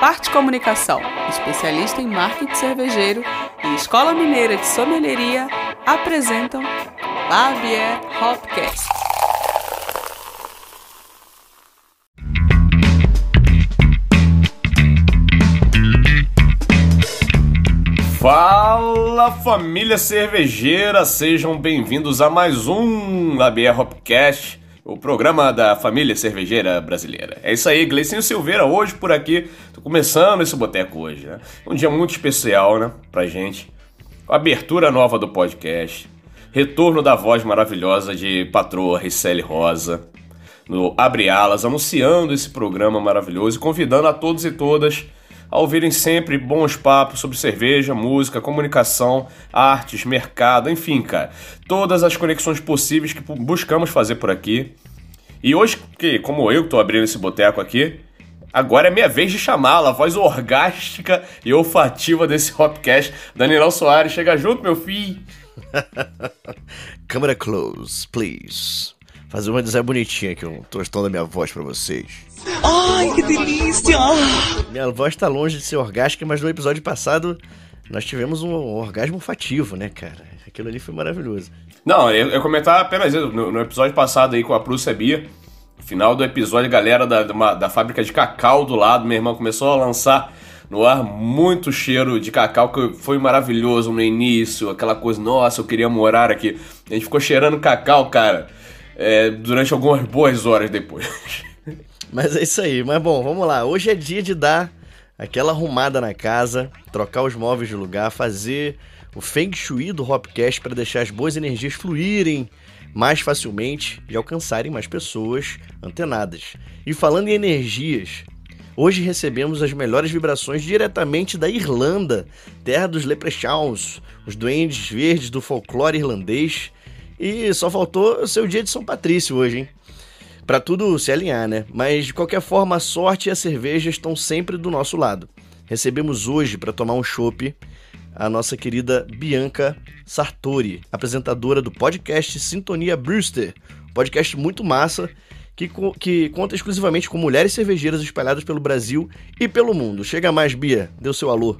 Parte Comunicação, especialista em marketing cervejeiro e Escola Mineira de Sommelieria apresentam Lavier Hopcast. Fala família cervejeira, sejam bem-vindos a mais um Labier Hopcast, o programa da família cervejeira brasileira. É isso aí, Gleicinho Silveira hoje por aqui, tô começando esse boteco hoje, né? Um dia muito especial, né, pra gente. Abertura nova do podcast, retorno da voz maravilhosa de patroa Ricele Rosa, no Abre Alas, anunciando esse programa maravilhoso e convidando a todos e todas a ouvirem sempre bons papos sobre cerveja, música, comunicação, artes, mercado, enfim, cara. Todas as conexões possíveis que buscamos fazer por aqui. E hoje, que como eu tô abrindo esse boteco aqui, agora é minha vez de chamá-la, a voz orgástica e olfativa desse Hopcast. Daniel Soares, chega junto, meu filho. Câmera close, please. Fazer uma design bonitinha aqui, um tostão da minha voz para vocês. Ai, que delícia! Minha voz tá longe de ser orgástica, mas no episódio passado nós tivemos um orgasmo fativo, né, cara? Aquilo ali foi maravilhoso. Não, eu, eu comentar apenas isso. No, no, episódio passado aí com a Prússia Bia, final do episódio, a galera da, da, da fábrica de cacau do lado, meu irmão, começou a lançar no ar muito cheiro de cacau, que foi maravilhoso no início, aquela coisa, nossa, eu queria morar aqui. A gente ficou cheirando cacau, cara, é, durante algumas boas horas depois. Mas é isso aí. Mas bom, vamos lá. Hoje é dia de dar aquela arrumada na casa, trocar os móveis de lugar, fazer o Feng Shui do Hopcast para deixar as boas energias fluírem mais facilmente e alcançarem mais pessoas antenadas. E falando em energias, hoje recebemos as melhores vibrações diretamente da Irlanda, terra dos leprechauns, os duendes verdes do folclore irlandês. E só faltou seu dia de São Patrício hoje, hein? para tudo se alinhar, né? Mas de qualquer forma, a sorte e a cerveja estão sempre do nosso lado. Recebemos hoje para tomar um chopp a nossa querida Bianca Sartori, apresentadora do podcast Sintonia Brewster, podcast muito massa que, que conta exclusivamente com mulheres cervejeiras espalhadas pelo Brasil e pelo mundo. Chega mais, Bia, o seu alô.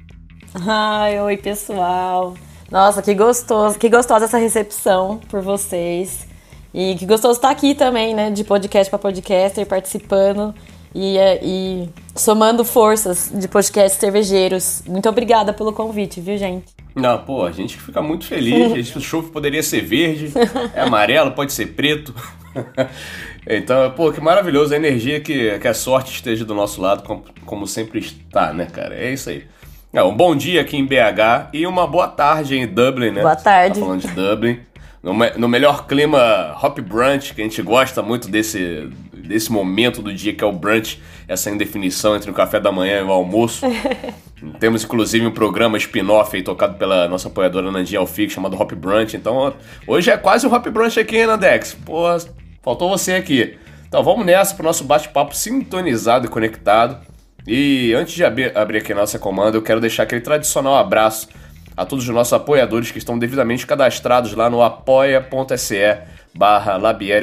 Ai, oi pessoal. Nossa, que gostoso, que gostosa essa recepção por vocês. E que gostoso estar aqui também, né? De podcast para podcaster, participando e, é, e somando forças de podcasts cervejeiros. Muito obrigada pelo convite, viu, gente? Não, pô, a gente fica muito feliz. o show poderia ser verde, é amarelo, pode ser preto. então, pô, que maravilhoso a energia que, que a sorte esteja do nosso lado, como, como sempre está, né, cara? É isso aí. É, um bom dia aqui em BH e uma boa tarde em Dublin, né? Boa tarde. Tá falando de Dublin no, no melhor clima hop brunch, que a gente gosta muito desse, desse momento do dia que é o brunch, essa indefinição entre o café da manhã e o almoço. Temos inclusive um programa spin-off tocado pela nossa apoiadora Nandinha Alfic, chamado Hop Brunch. Então hoje é quase o Hop Brunch aqui, hein, Nandex? Pô, faltou você aqui. Então vamos nessa pro nosso bate-papo sintonizado e conectado. E antes de abrir, abrir aqui a nossa comanda, eu quero deixar aquele tradicional abraço a todos os nossos apoiadores que estão devidamente cadastrados lá no apoia.se barra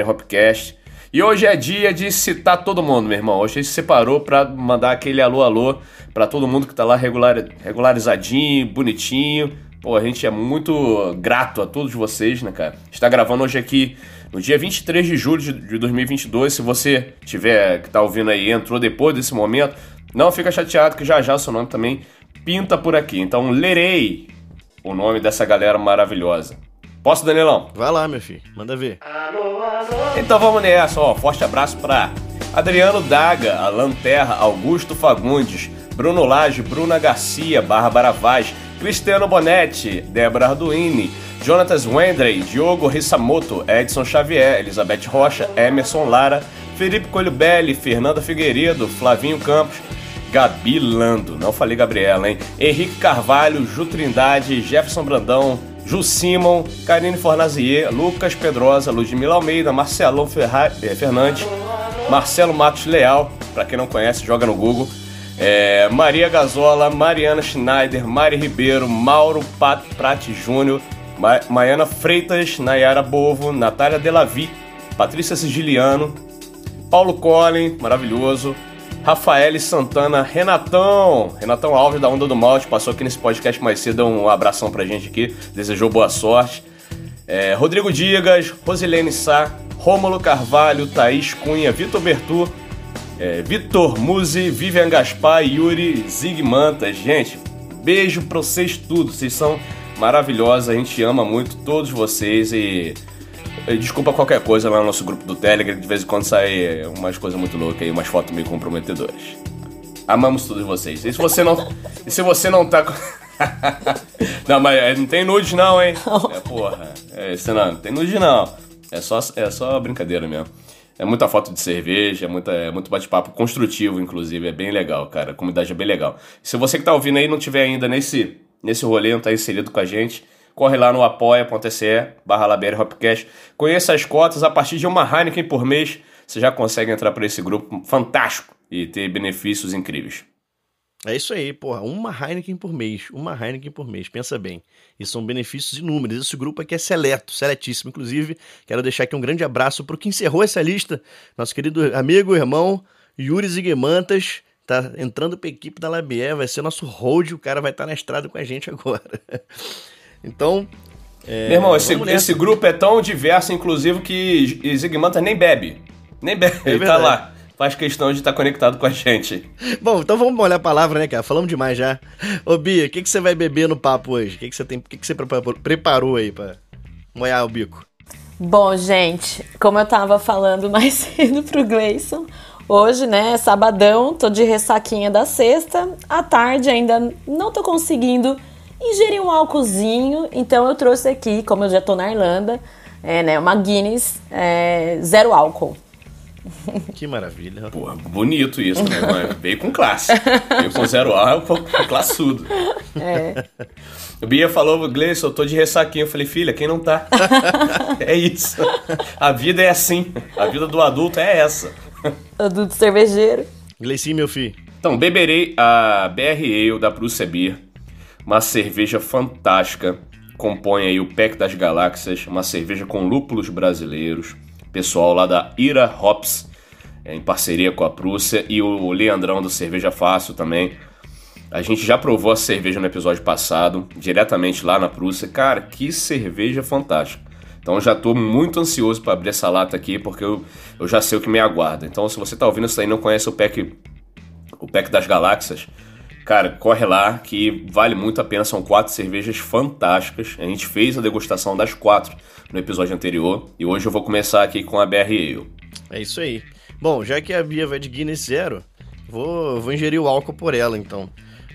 Hopcast. E hoje é dia de citar todo mundo, meu irmão. Hoje a gente se separou para mandar aquele alô alô para todo mundo que tá lá regular, regularizadinho, bonitinho. Pô, a gente é muito grato a todos vocês, né, cara? Está gravando hoje aqui no dia 23 de julho de 2022. Se você tiver que tá ouvindo aí entrou depois desse momento, não fica chateado que já já seu nome também pinta por aqui. Então lerei o nome dessa galera maravilhosa. Posso, Danilão? Vai lá, meu filho, manda ver. Então vamos nessa, ó. Forte abraço pra Adriano Daga, Alan Terra, Augusto Fagundes, Bruno Lage, Bruna Garcia, Bárbara Vaz, Cristiano Bonetti, Débora Arduini, Jonatas Wendrey, Diogo Rissamoto, Edson Xavier, Elizabeth Rocha, Emerson Lara, Felipe Coelho Belli, Fernanda Figueiredo, Flavinho Campos, Gabi Lando, não falei Gabriela, hein? Henrique Carvalho, Ju Trindade, Jefferson Brandão, Ju Simon, Karine Fornazier, Lucas Pedrosa, Ludmila Almeida, Marcelão Ferra eh, Fernandes, Marcelo Matos Leal, para quem não conhece, joga no Google. É, Maria Gazola, Mariana Schneider, Mari Ribeiro, Mauro Pat Prati Júnior, Ma Maiana Freitas, Nayara Bovo, Natália Delavi, Patrícia Sigiliano, Paulo Collin, maravilhoso, Rafael Santana, Renatão, Renatão Alves da Onda do Malte, passou aqui nesse podcast mais cedo, um abração pra gente aqui, desejou boa sorte. É, Rodrigo Digas, Rosilene Sá, Rômulo Carvalho, Thaís Cunha, Vitor Bertu, é, Vitor Muzi, Vivian Gaspar, Yuri Zigmantas. Gente, beijo pra vocês tudo, vocês são maravilhosos, a gente ama muito todos vocês e Desculpa qualquer coisa lá no nosso grupo do Telegram, de vez em quando sai umas coisas muito loucas aí, umas fotos meio comprometedoras. Amamos todos vocês. E se você não. E se você não tá. não, mas é, não tem nude não, hein? É, porra. É, não, não tem nude não. É só, é só brincadeira mesmo. É muita foto de cerveja, é, muita, é muito bate-papo construtivo, inclusive. É bem legal, cara. A comunidade é bem legal. Se você que tá ouvindo aí não tiver ainda nesse, nesse rolê, não tá inserido com a gente, corre lá no apoia.se barra. Conheça as cotas, a partir de uma Heineken por mês, você já consegue entrar para esse grupo fantástico e ter benefícios incríveis. É isso aí, porra. Uma Heineken por mês. Uma Heineken por mês. Pensa bem. E são benefícios inúmeros. Esse grupo aqui é seleto, seletíssimo. Inclusive, quero deixar aqui um grande abraço para o que encerrou essa lista. Nosso querido amigo, irmão, Yuri Ziguemantas. Tá entrando para a equipe da Labier. Vai ser nosso hold. O cara vai estar tá na estrada com a gente agora. Então. É, Meu irmão, esse, esse, grupo é tão diverso, inclusive, que Zigmanta nem bebe. Nem bebe, é ele tá lá. Faz questão de estar tá conectado com a gente. Bom, então vamos molhar a palavra, né, cara? Falamos demais já. Ô, Bia, o que, que você vai beber no papo hoje? O que, que você tem. O que, que você preparou aí pra molhar o bico? Bom, gente, como eu tava falando mais cedo pro Gleison, hoje, né, é sabadão, tô de ressaquinha da sexta. À tarde ainda não tô conseguindo ingerir um álcoolzinho. Então eu trouxe aqui, como eu já tô na Irlanda, é, né, uma Guinness é, zero álcool. Que maravilha. Pô, bonito isso, né? Veio com classe. Veio com zero álcool, classudo. É. O Bia falou, Gleison, eu tô de ressaquinha. Eu falei, filha, quem não tá? é isso. A vida é assim. A vida do adulto é essa. Adulto cervejeiro. Gleicinho, meu filho. Então, beberei a BR Ale da Prússia Beer uma cerveja fantástica. Compõe aí o Pack das Galáxias, uma cerveja com lúpulos brasileiros. Pessoal lá da Ira Hops, em parceria com a Prússia, e o Leandrão do Cerveja Fácil também. A gente já provou a cerveja no episódio passado, diretamente lá na Prússia. Cara, que cerveja fantástica. Então já estou muito ansioso para abrir essa lata aqui, porque eu, eu já sei o que me aguarda. Então se você está ouvindo isso aí e não conhece o pack, o pack das galáxias, Cara, corre lá que vale muito a pena. São quatro cervejas fantásticas. A gente fez a degustação das quatro no episódio anterior e hoje eu vou começar aqui com a BR Ale. É isso aí. Bom, já que a Bia vai de Guinness Zero, vou, vou ingerir o álcool por ela então.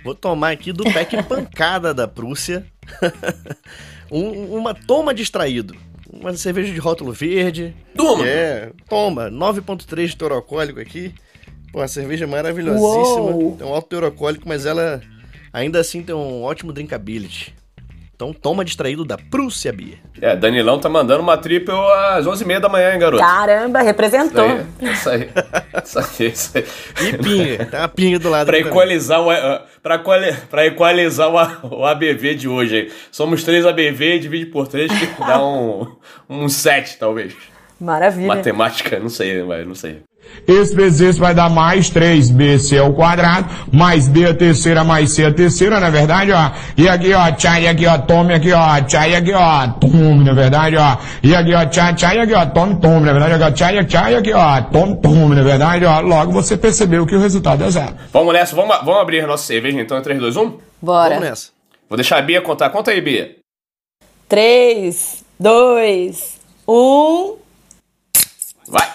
Vou tomar aqui do pack pancada da Prússia. um, uma toma distraído. Uma cerveja de rótulo verde. Toma! É, toma. 9.3 de teor alcoólico aqui. Pô, a cerveja é maravilhosíssima. Uou. Tem um alto teor alcoólico, mas ela ainda assim tem um ótimo drinkability. Então toma distraído da Prússia Bia. É, Danilão tá mandando uma triple às 11h30 da manhã, hein, garoto? Caramba, representou. Isso aí, isso aí, isso aí. E pinga, tem uma pinga do lado. pra equalizar, o, eh, pra, pra equalizar o, o ABV de hoje aí. Somos três ABV, divide por três, que dá um, um 7, talvez. Maravilha. Matemática, não sei, mas não sei. Esse vezes esse vai dar mais 3bc ao quadrado, mais b a terceira, mais c a terceira, na é verdade, ó. E aqui, ó, tchai, aqui, ó, tome aqui, ó, tchai, aqui, ó, tome, na é verdade, ó. E aqui, ó, tchai, tchai, aqui, ó, tome, tome, na é verdade, ó, tchai, tchai, aqui, ó, tome, tome, na verdade, ó. Logo você percebeu que o resultado é zero. Vamos nessa, vamos, vamos abrir a nossa cerveja então, 3, 2, 1? Bora. Vamos nessa. Vou deixar a Bia contar. Conta aí, Bia. 3, 2, 1... Vai!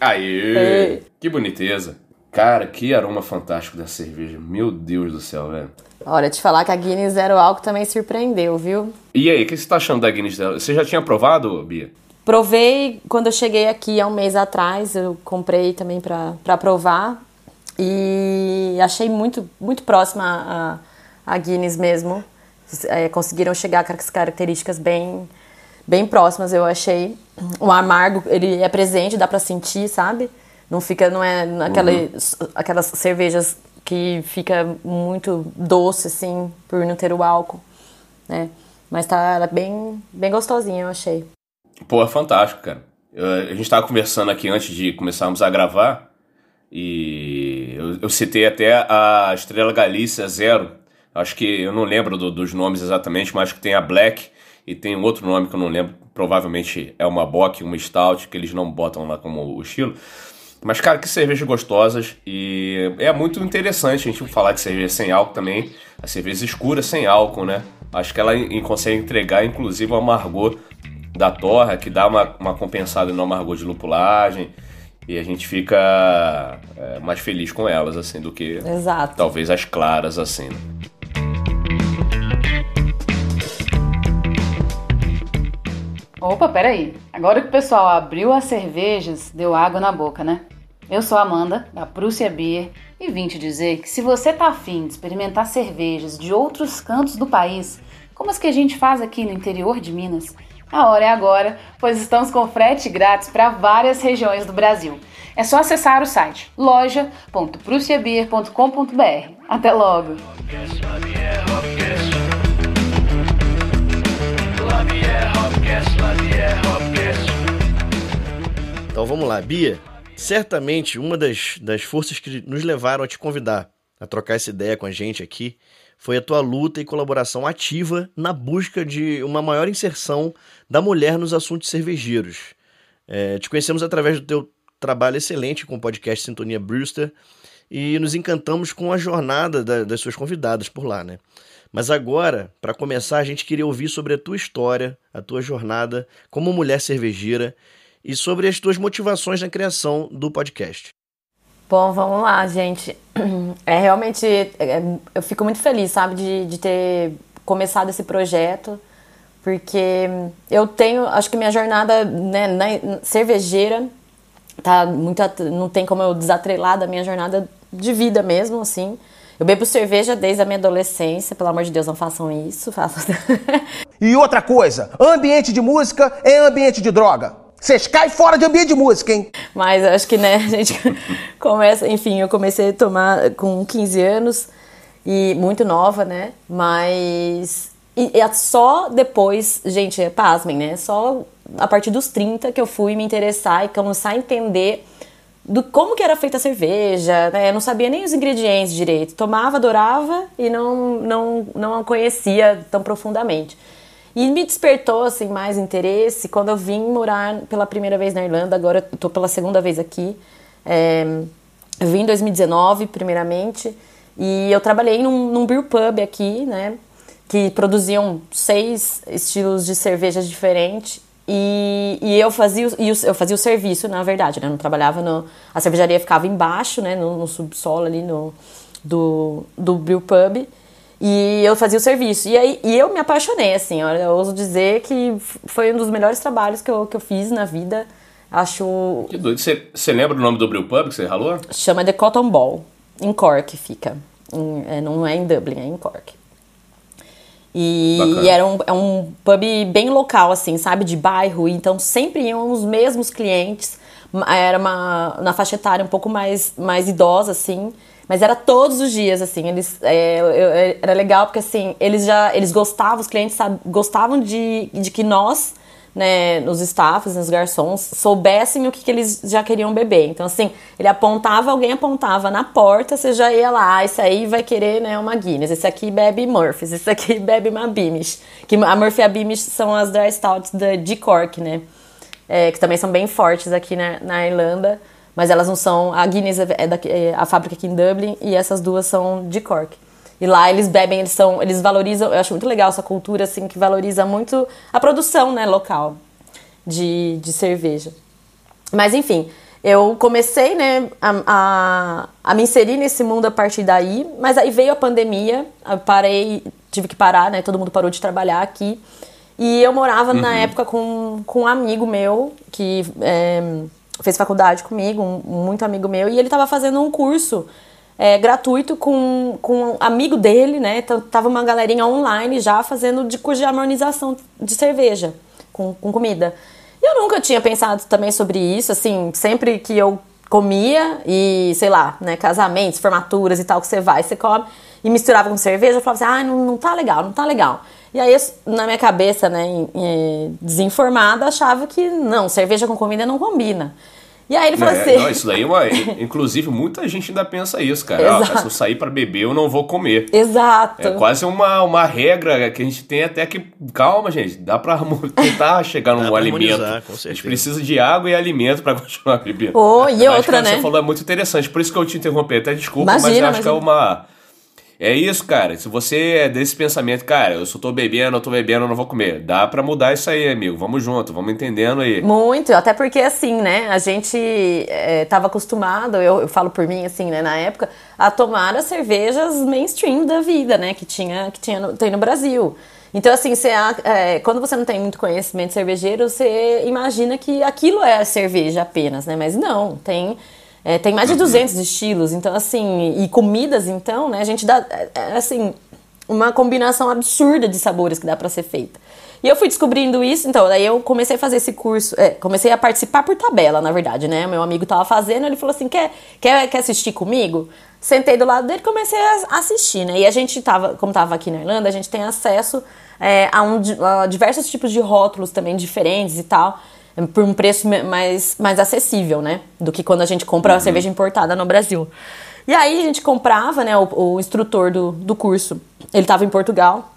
Aê! Que boniteza. Cara, que aroma fantástico da cerveja. Meu Deus do céu, velho. Olha, te falar que a Guinness Zero Álcool também surpreendeu, viu? E aí, o que você tá achando da Guinness Zero? Você já tinha provado, Bia? Provei quando eu cheguei aqui há um mês atrás. Eu comprei também para provar. E achei muito, muito próxima a, a Guinness mesmo. É, conseguiram chegar com as características bem, bem próximas, eu achei. O amargo, ele é presente, dá para sentir, sabe? Não fica, não é aquela, uhum. aquelas cervejas que fica muito doce, assim, por não ter o álcool, né? Mas tá bem, bem gostosinha, eu achei. Pô, é fantástico, cara. a gente tava conversando aqui antes de começarmos a gravar E eu, eu citei até a Estrela Galícia Zero. Acho que eu não lembro do, dos nomes exatamente, mas acho que tem a Black e tem um outro nome que eu não lembro. Provavelmente é uma Bock, uma Stout, que eles não botam lá como o estilo. Mas, cara, que cervejas gostosas e é muito interessante a gente falar de cerveja sem álcool também. A cerveja escura sem álcool, né? Acho que ela consegue entregar, inclusive, o amargor da torra, que dá uma, uma compensada no amargor de lupulagem. E a gente fica é, mais feliz com elas, assim, do que Exato. talvez as claras, assim. Né? Opa, peraí. Agora que o pessoal abriu as cervejas, deu água na boca, né? Eu sou a Amanda, da Prússia Beer, e vim te dizer que se você tá afim de experimentar cervejas de outros cantos do país, como as que a gente faz aqui no interior de Minas, a hora é agora, pois estamos com frete grátis para várias regiões do Brasil. É só acessar o site loja.prussiabeer.com.br. Até logo! Então vamos lá, Bia. Certamente uma das, das forças que nos levaram a te convidar a trocar essa ideia com a gente aqui foi a tua luta e colaboração ativa na busca de uma maior inserção da mulher nos assuntos cervejeiros. É, te conhecemos através do teu trabalho excelente com o podcast Sintonia Brewster e nos encantamos com a jornada da, das suas convidadas por lá, né? Mas agora, para começar, a gente queria ouvir sobre a tua história, a tua jornada como mulher cervejeira e sobre as tuas motivações na criação do podcast. Bom, vamos lá, gente. É realmente. É, eu fico muito feliz, sabe, de, de ter começado esse projeto, porque eu tenho. Acho que minha jornada né, na cervejeira tá muito. Não tem como eu desatrelar da minha jornada de vida mesmo, assim. Eu bebo cerveja desde a minha adolescência, pelo amor de Deus, não façam isso. Façam... e outra coisa, ambiente de música é ambiente de droga. Vocês caem fora de ambiente de música, hein? Mas acho que, né, a gente começa. Enfim, eu comecei a tomar com 15 anos e muito nova, né? Mas. E é só depois, gente, pasmem, né? Só a partir dos 30 que eu fui me interessar e começar a entender do como que era feita a cerveja, né? Eu não sabia nem os ingredientes direito. Tomava, adorava e não, não, não conhecia tão profundamente. E me despertou assim mais interesse quando eu vim morar pela primeira vez na Irlanda, agora estou pela segunda vez aqui. É, eu vim em 2019, primeiramente, e eu trabalhei num, num beer pub aqui, né? Que produziam seis estilos de cervejas diferentes. E, e eu, fazia, eu fazia o serviço, na verdade, né? Eu não trabalhava no. A cervejaria ficava embaixo, né? No, no subsolo ali no, do, do brew pub. E eu fazia o serviço. E, aí, e eu me apaixonei, assim, olha, eu ouso dizer que foi um dos melhores trabalhos que eu, que eu fiz na vida. Acho. Que doido. Você lembra o nome do Brewpub que você ralou? Chama The Cotton Ball. Em Cork fica. Em, é, não é em Dublin, é em Cork. E, e, era um, é um pub bem local, assim, sabe? De bairro. Então sempre iam os mesmos clientes. Era uma, na faixa etária um pouco mais, mais idosa, assim. Mas era todos os dias, assim. Eles, é, eu, era legal porque, assim, eles já eles gostavam, os clientes sabe, gostavam de, de que nós, né, os staffs, os garçons, soubessem o que, que eles já queriam beber. Então, assim, ele apontava, alguém apontava na porta, você já ia lá, ah, esse aí vai querer, né, uma Guinness, esse aqui bebe Murphys, esse aqui bebe uma Beamish. Que a Murphy e a Beamish são as dry stouts de Cork, né, é, que também são bem fortes aqui na, na Irlanda. Mas elas não são. A Guinness é, é, da, é a fábrica aqui em Dublin e essas duas são de Cork. E lá eles bebem, eles são, eles valorizam, eu acho muito legal essa cultura assim que valoriza muito a produção, né, local de, de cerveja. Mas enfim, eu comecei, né, a, a, a, me inserir nesse mundo a partir daí, mas aí veio a pandemia, eu parei, tive que parar, né, todo mundo parou de trabalhar aqui. E eu morava uhum. na época com, com um amigo meu que é, fez faculdade comigo, um, muito amigo meu, e ele estava fazendo um curso é, gratuito com, com um amigo dele, né? Então, tava uma galerinha online já fazendo de curso de harmonização de cerveja com, com comida. E eu nunca tinha pensado também sobre isso, assim, sempre que eu comia e, sei lá, né, casamentos, formaturas e tal, que você vai, você come e misturava com cerveja, eu falava assim, ah, não, não tá legal, não tá legal. E aí, na minha cabeça, né, desinformada, achava que não, cerveja com comida não combina. E aí ele falou É, assim. não, isso daí é uma. Inclusive, muita gente ainda pensa isso, cara. Ah, se eu sair pra beber, eu não vou comer. Exato. É quase uma, uma regra que a gente tem até que. Calma, gente. Dá pra harmo- tentar chegar num alimento. harmonizar, com a gente certeza. precisa de água e alimento pra continuar bebendo. Oh, e Mas, outra, cara, né? Você falou é muito interessante, por isso que eu te interrompi. Até desculpa, mas Imagina, eu acho que é imagina. uma. É isso, cara. Se você é desse pensamento, cara, eu só tô bebendo, eu tô bebendo, eu não vou comer. Dá pra mudar isso aí, amigo. Vamos junto, vamos entendendo aí. Muito, até porque assim, né, a gente é, tava acostumado, eu, eu falo por mim, assim, né, na época, a tomar as cervejas mainstream da vida, né, que tinha, que tinha no, tem no Brasil. Então, assim, você, é, quando você não tem muito conhecimento cervejeiro, você imagina que aquilo é cerveja apenas, né, mas não, tem... é, tem mais de 200 estilos, então assim, e comidas, então, né, a gente dá, é, é, assim, uma combinação absurda de sabores que dá pra ser feita. E eu fui descobrindo isso, então, daí eu comecei a fazer esse curso, é, comecei a participar por tabela, na verdade, né? Meu amigo tava fazendo, ele falou assim: quer, quer, quer assistir comigo? Sentei do lado dele e comecei a assistir, né? E a gente tava, como tava aqui na Irlanda, a gente tem acesso é, a, um, a diversos tipos de rótulos também diferentes e tal, por um preço mais, mais acessível, né? Do que quando a gente compra a cerveja importada no Brasil. E aí a gente comprava, né? O, o instrutor do, do curso, ele tava em Portugal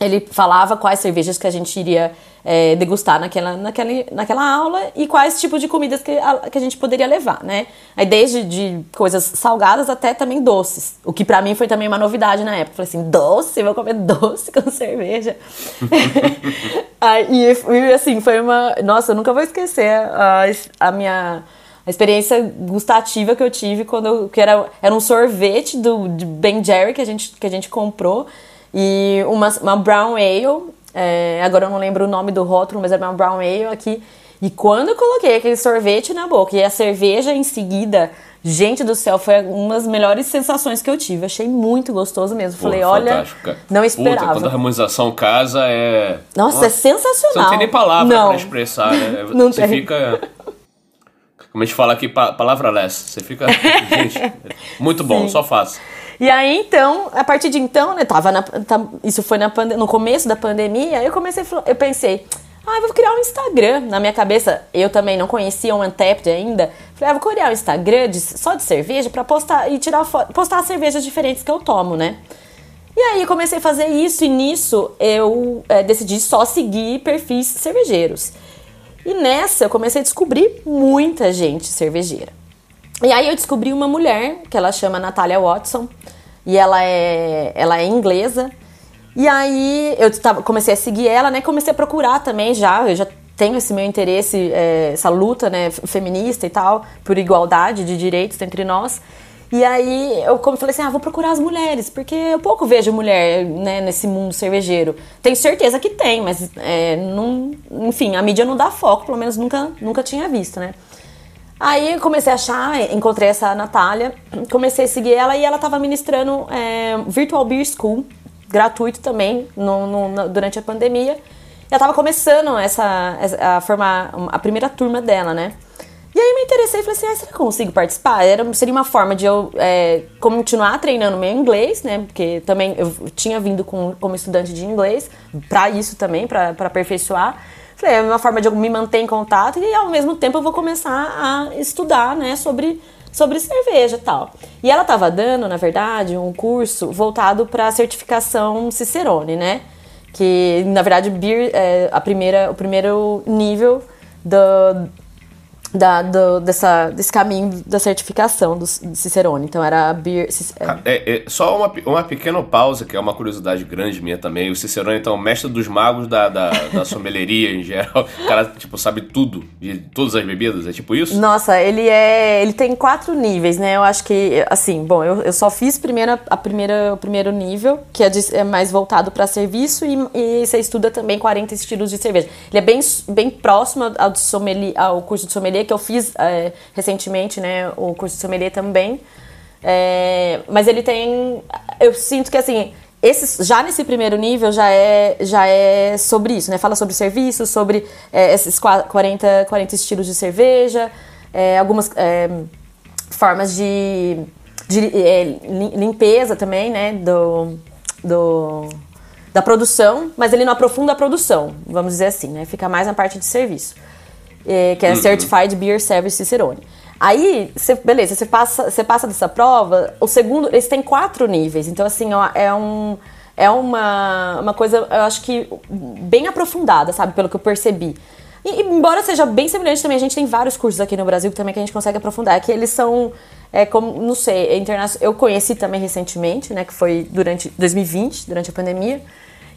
ele falava quais cervejas que a gente iria é, degustar naquela, naquela, naquela aula e quais tipos de comidas que a, que a gente poderia levar, né? Aí desde de coisas salgadas até também doces, o que pra mim foi também uma novidade na época. Falei assim, doce? Vou comer doce com cerveja? Aí, e, assim, foi uma... Nossa, eu nunca vou esquecer a, a minha... A experiência gustativa que eu tive quando eu, que era, era um sorvete do Ben Jerry que a gente, que a gente comprou e uma, uma brown ale, é, agora eu não lembro o nome do rótulo, mas era uma brown ale aqui. E quando eu coloquei aquele sorvete na boca e a cerveja em seguida, gente do céu, foi uma das melhores sensações que eu tive. Achei muito gostoso mesmo. Falei, olha, não Puta, esperava. quando a harmonização casa é. Nossa, é sensacional. Você não tem nem palavra Não. pra expressar, né? Não você tem. fica. Como a gente fala aqui, pa palavra less. Você fica. Gente, muito bom, Sim. só faça. E aí, então, a partir de então, né, tava na, tá- isso foi na no começo da pandemia, eu comecei, eu pensei, ah, eu vou criar um Instagram. Na minha cabeça, eu também não conhecia o Untapped ainda. Falei, ah, vou criar um Instagram de- só de cerveja pra postar e tirar postar as cervejas diferentes que eu tomo, né? E aí comecei a fazer isso e nisso eu é, decidi só seguir perfis cervejeiros. E nessa eu comecei a descobrir muita gente cervejeira. E aí eu descobri uma mulher, que ela chama Natália Watson, e ela é, ela é inglesa. E aí eu tava, comecei a seguir ela, né? Comecei a procurar também já, eu já tenho esse meu interesse, é, essa luta, né, feminista e tal, por igualdade de direitos entre nós. E aí eu falei assim, ah, vou procurar as mulheres, porque eu pouco vejo mulher né, nesse mundo cervejeiro. Tenho certeza que tem, mas é, não, enfim, a mídia não dá foco, pelo menos nunca, nunca tinha visto, né? Aí comecei a achar, encontrei essa Natália, comecei a seguir ela e ela estava ministrando é, Virtual Beer School, gratuito também, no, no- no- durante a pandemia. Ela estava começando essa- a formar a primeira turma dela, né? E aí me interessei e falei assim, ah, será que eu consigo participar? Era, seria uma forma de eu é, continuar treinando meu inglês, né? Porque também eu tinha vindo com, como estudante de inglês, para isso também, para aperfeiçoar. Falei, é uma forma de eu me manter em contato e ao mesmo tempo eu vou começar a estudar, né, sobre, sobre cerveja e tal. E ela estava dando, na verdade, um curso voltado para certificação Cicerone, né? Que, na verdade, beer é a primeira, o primeiro nível do, da, do- dessa, desse caminho da certificação do, de Cicerone. Então era a beer... É, É, é, só uma, uma pequena pausa, que é uma curiosidade grande minha também. O Cicerone, então, mestre dos magos da, da, da sommeleria em geral. O cara, tipo, sabe tudo de todas as bebidas. É tipo isso? Nossa, ele é. Ele tem quatro níveis, né? Eu acho que, assim, bom, eu, eu só fiz primeiro a, primeira, o primeiro nível, que é, de- é mais voltado para serviço, e, e você estuda também 40 estilos de cerveja. Ele é bem, bem próximo ao, sommelier, ao curso de sommelier, que eu fiz é, recentemente, né? O curso de sommelier também. É, mas ele tem. Eu sinto que assim. Esse, já nesse primeiro nível já é, já é sobre isso, né? Fala sobre serviço, sobre é, esses qua- 40, 40 estilos de cerveja, é, algumas formas de, de lim- limpeza também, né? Do, do, da produção, mas ele não aprofunda a produção, vamos dizer assim, né? Fica mais na parte de serviço. É, que é Certified Beer Service Cicerone. Aí, você, beleza, você passa, você passa dessa prova, o segundo, eles têm quatro níveis, então assim, ó, é um é uma, uma coisa, eu acho que bem aprofundada, sabe, pelo que eu percebi. E, embora seja bem semelhante também, a gente tem vários cursos aqui no Brasil também que a gente consegue aprofundar, é que eles são, é como, não sei, é internacional. Eu conheci também recentemente, né, que foi durante 2020, durante a pandemia.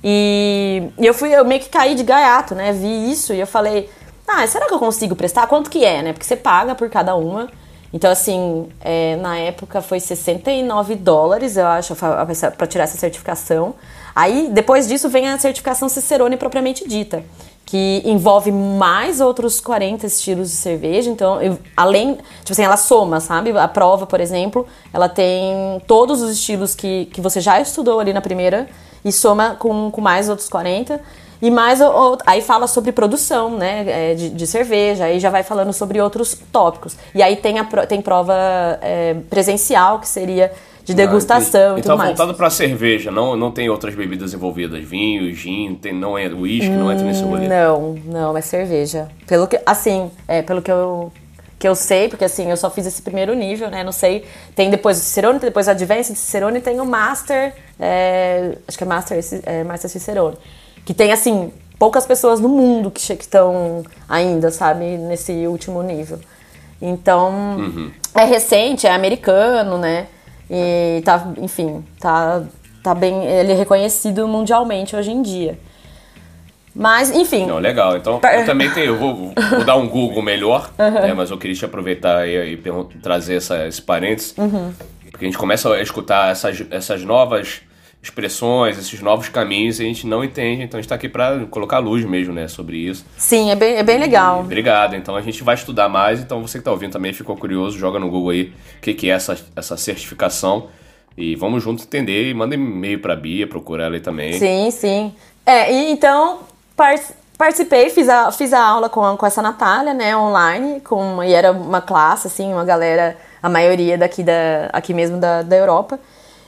E, e eu fui, eu meio que caí de gaiato, né, vi isso e eu falei, ah, será que eu consigo prestar? Quanto que é, né? Porque você paga por cada uma. Então, assim, é, na época foi 69 dólares, eu acho, para tirar essa certificação. Aí, depois disso, vem a certificação Cicerone propriamente dita, que envolve mais outros 40 estilos de cerveja. Então, eu, além, tipo assim, ela soma, sabe? A prova, por exemplo, ela tem todos os estilos que, que você já estudou ali na primeira e soma com, com mais outros 40. E mais, aí fala sobre produção, né, é, de, de, cerveja, aí já vai falando sobre outros tópicos. E aí tem, a, tem prova é, presencial, que seria de degustação ah, e tudo mais. Então voltado para cerveja, não, não tem outras bebidas envolvidas, vinho, gin, tem, não é uísque, hum, não entra nesse rolê. Não, não, é cerveja. Pelo que, assim, é, pelo que eu que eu sei, porque assim, eu só fiz esse primeiro nível, né? Não sei. Tem depois o Cicerone, tem depois o Advanced Cicerone tem o Master. É, acho que é Master, é, Master Cicerone. Que tem, assim, poucas pessoas no mundo que estão ainda, sabe, nesse último nível. Então, uhum. é recente, é americano, né? E tá, enfim, tá, tá bem. Ele é reconhecido mundialmente hoje em dia. Mas, enfim. Não, legal. Então, eu também tenho. Eu vou, vou dar um Google melhor, uhum. né, mas eu queria te aproveitar e, e trazer essa, esse parênteses. Uhum. Porque a gente começa a escutar essas, essas novas expressões, esses novos caminhos, a gente não entende, então a gente está aqui para colocar luz mesmo, né, sobre isso. Sim, é bem, é bem legal. E, obrigado, então a gente vai estudar mais, então você que está ouvindo também ficou curioso, joga no Google aí o que, que é essa, essa certificação e vamos juntos entender e manda e-mail para a Bia, procura ela aí também. Sim, sim. É, e então participei, fiz a, fiz a aula com, com essa Natália, né, online, com, e era uma classe, assim, uma galera, a maioria daqui, da, aqui mesmo da, da Europa,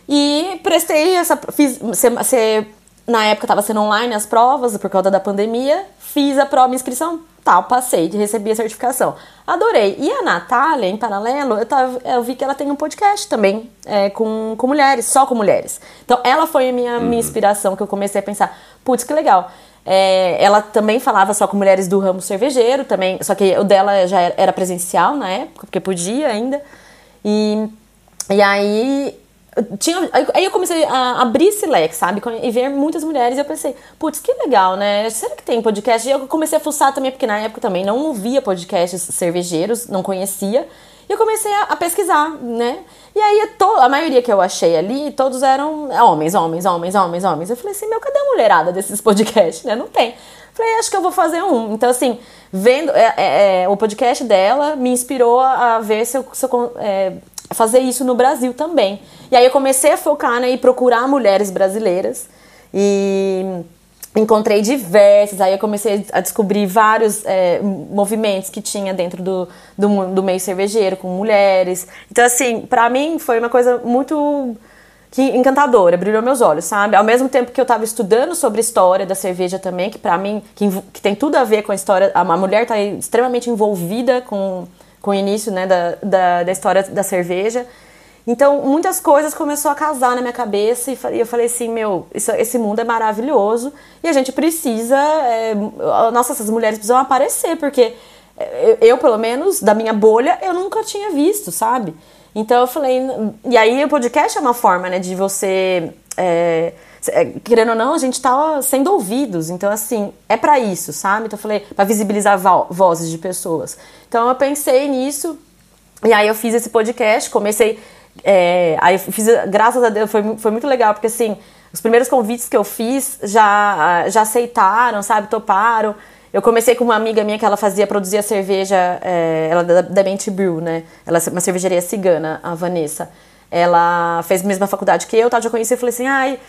e prestei essa. Fiz, se, na época estava sendo online as provas, por causa da pandemia. Fiz a prova, inscrição, tal, passei, recebi a certificação. Adorei. E a Natália, em paralelo, eu, tava, eu vi que ela tem um podcast também é, com, com mulheres, só com mulheres. Então ela foi a minha, uhum. minha inspiração, que eu comecei a pensar, putz, que legal. É, ela também falava só com mulheres do ramo cervejeiro também, só que o dela já era presencial na época, porque podia ainda. E, e aí tinha, aí eu comecei a abrir esse leque, sabe? E ver muitas mulheres e eu pensei, putz, que legal, né? Será que tem podcast? E eu comecei a fuçar também, porque na época também não ouvia podcasts cervejeiros, não conhecia. E eu comecei a, a pesquisar, né? E aí to, a maioria que eu achei ali, todos eram homens, homens, homens, homens, homens. Eu falei assim, meu, cadê a mulherada desses podcasts, né? Não tem. Falei, acho que eu vou fazer um. Então, assim, vendo é, é, é o podcast dela me inspirou a, ver se eu, se eu é, fazer isso no Brasil também. E aí eu comecei a focar né, e procurar mulheres brasileiras e encontrei diversas. Aí eu comecei a descobrir vários é, movimentos que tinha dentro do, do, do, meio cervejeiro com mulheres. Então, assim, para mim foi uma coisa muito que encantadora, brilhou meus olhos, sabe? Ao mesmo tempo que eu estava estudando sobre história da cerveja também, que para mim que, que, tem tudo a ver com a história, a, a mulher está extremamente envolvida com com o início né, da, da, da história da cerveja. Então, muitas coisas começou a casar na minha cabeça e eu falei assim, meu, isso, esse mundo é maravilhoso e a gente precisa, é, nossa, essas mulheres precisam aparecer, porque eu, eu, pelo menos, da minha bolha, eu nunca tinha visto, sabe? Então eu falei, e aí o podcast é uma forma, né, de você é, é, querendo ou não, a gente tá sendo ouvidos. Então, assim, é para isso, sabe? Então, eu falei, para visibilizar vo vozes de pessoas. Então, eu pensei nisso. E aí, eu fiz esse podcast. Comecei. É, aí, fiz, graças a Deus, foi, foi muito legal, porque, assim, os primeiros convites que eu fiz já, já aceitaram, sabe? Toparam. Eu comecei com uma amiga minha que ela fazia, produzia cerveja, é, ela é da, da Mente Brew, né? Ela é uma cervejaria cigana, a Vanessa. Ela fez a mesma faculdade que eu, tá? Já conheci e falei assim, ai, é,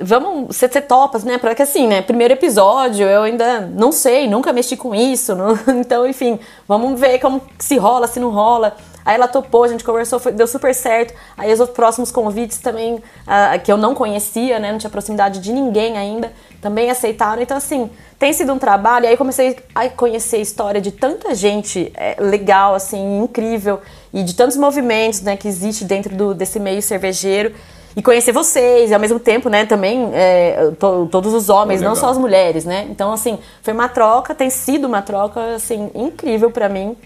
vamos, você, você topas, né? Porque assim, né? Primeiro episódio, eu ainda não sei, nunca mexi com isso. Não, então, enfim, vamos ver como se rola, se não rola. Aí ela topou, a gente conversou, foi, deu super certo. Aí os próximos convites também, ah, que eu não conhecia, né? Não tinha proximidade de ninguém ainda, também aceitaram. Então, assim, tem sido um trabalho. E aí comecei a conhecer a história de tanta gente é, legal, assim, incrível. E de tantos movimentos, né, que existe dentro do, desse meio cervejeiro e conhecer vocês, e ao mesmo tempo, né, também é, to, todos os homens, não só as mulheres, né? Então, assim, foi uma troca, tem sido uma troca, assim, incrível para mim.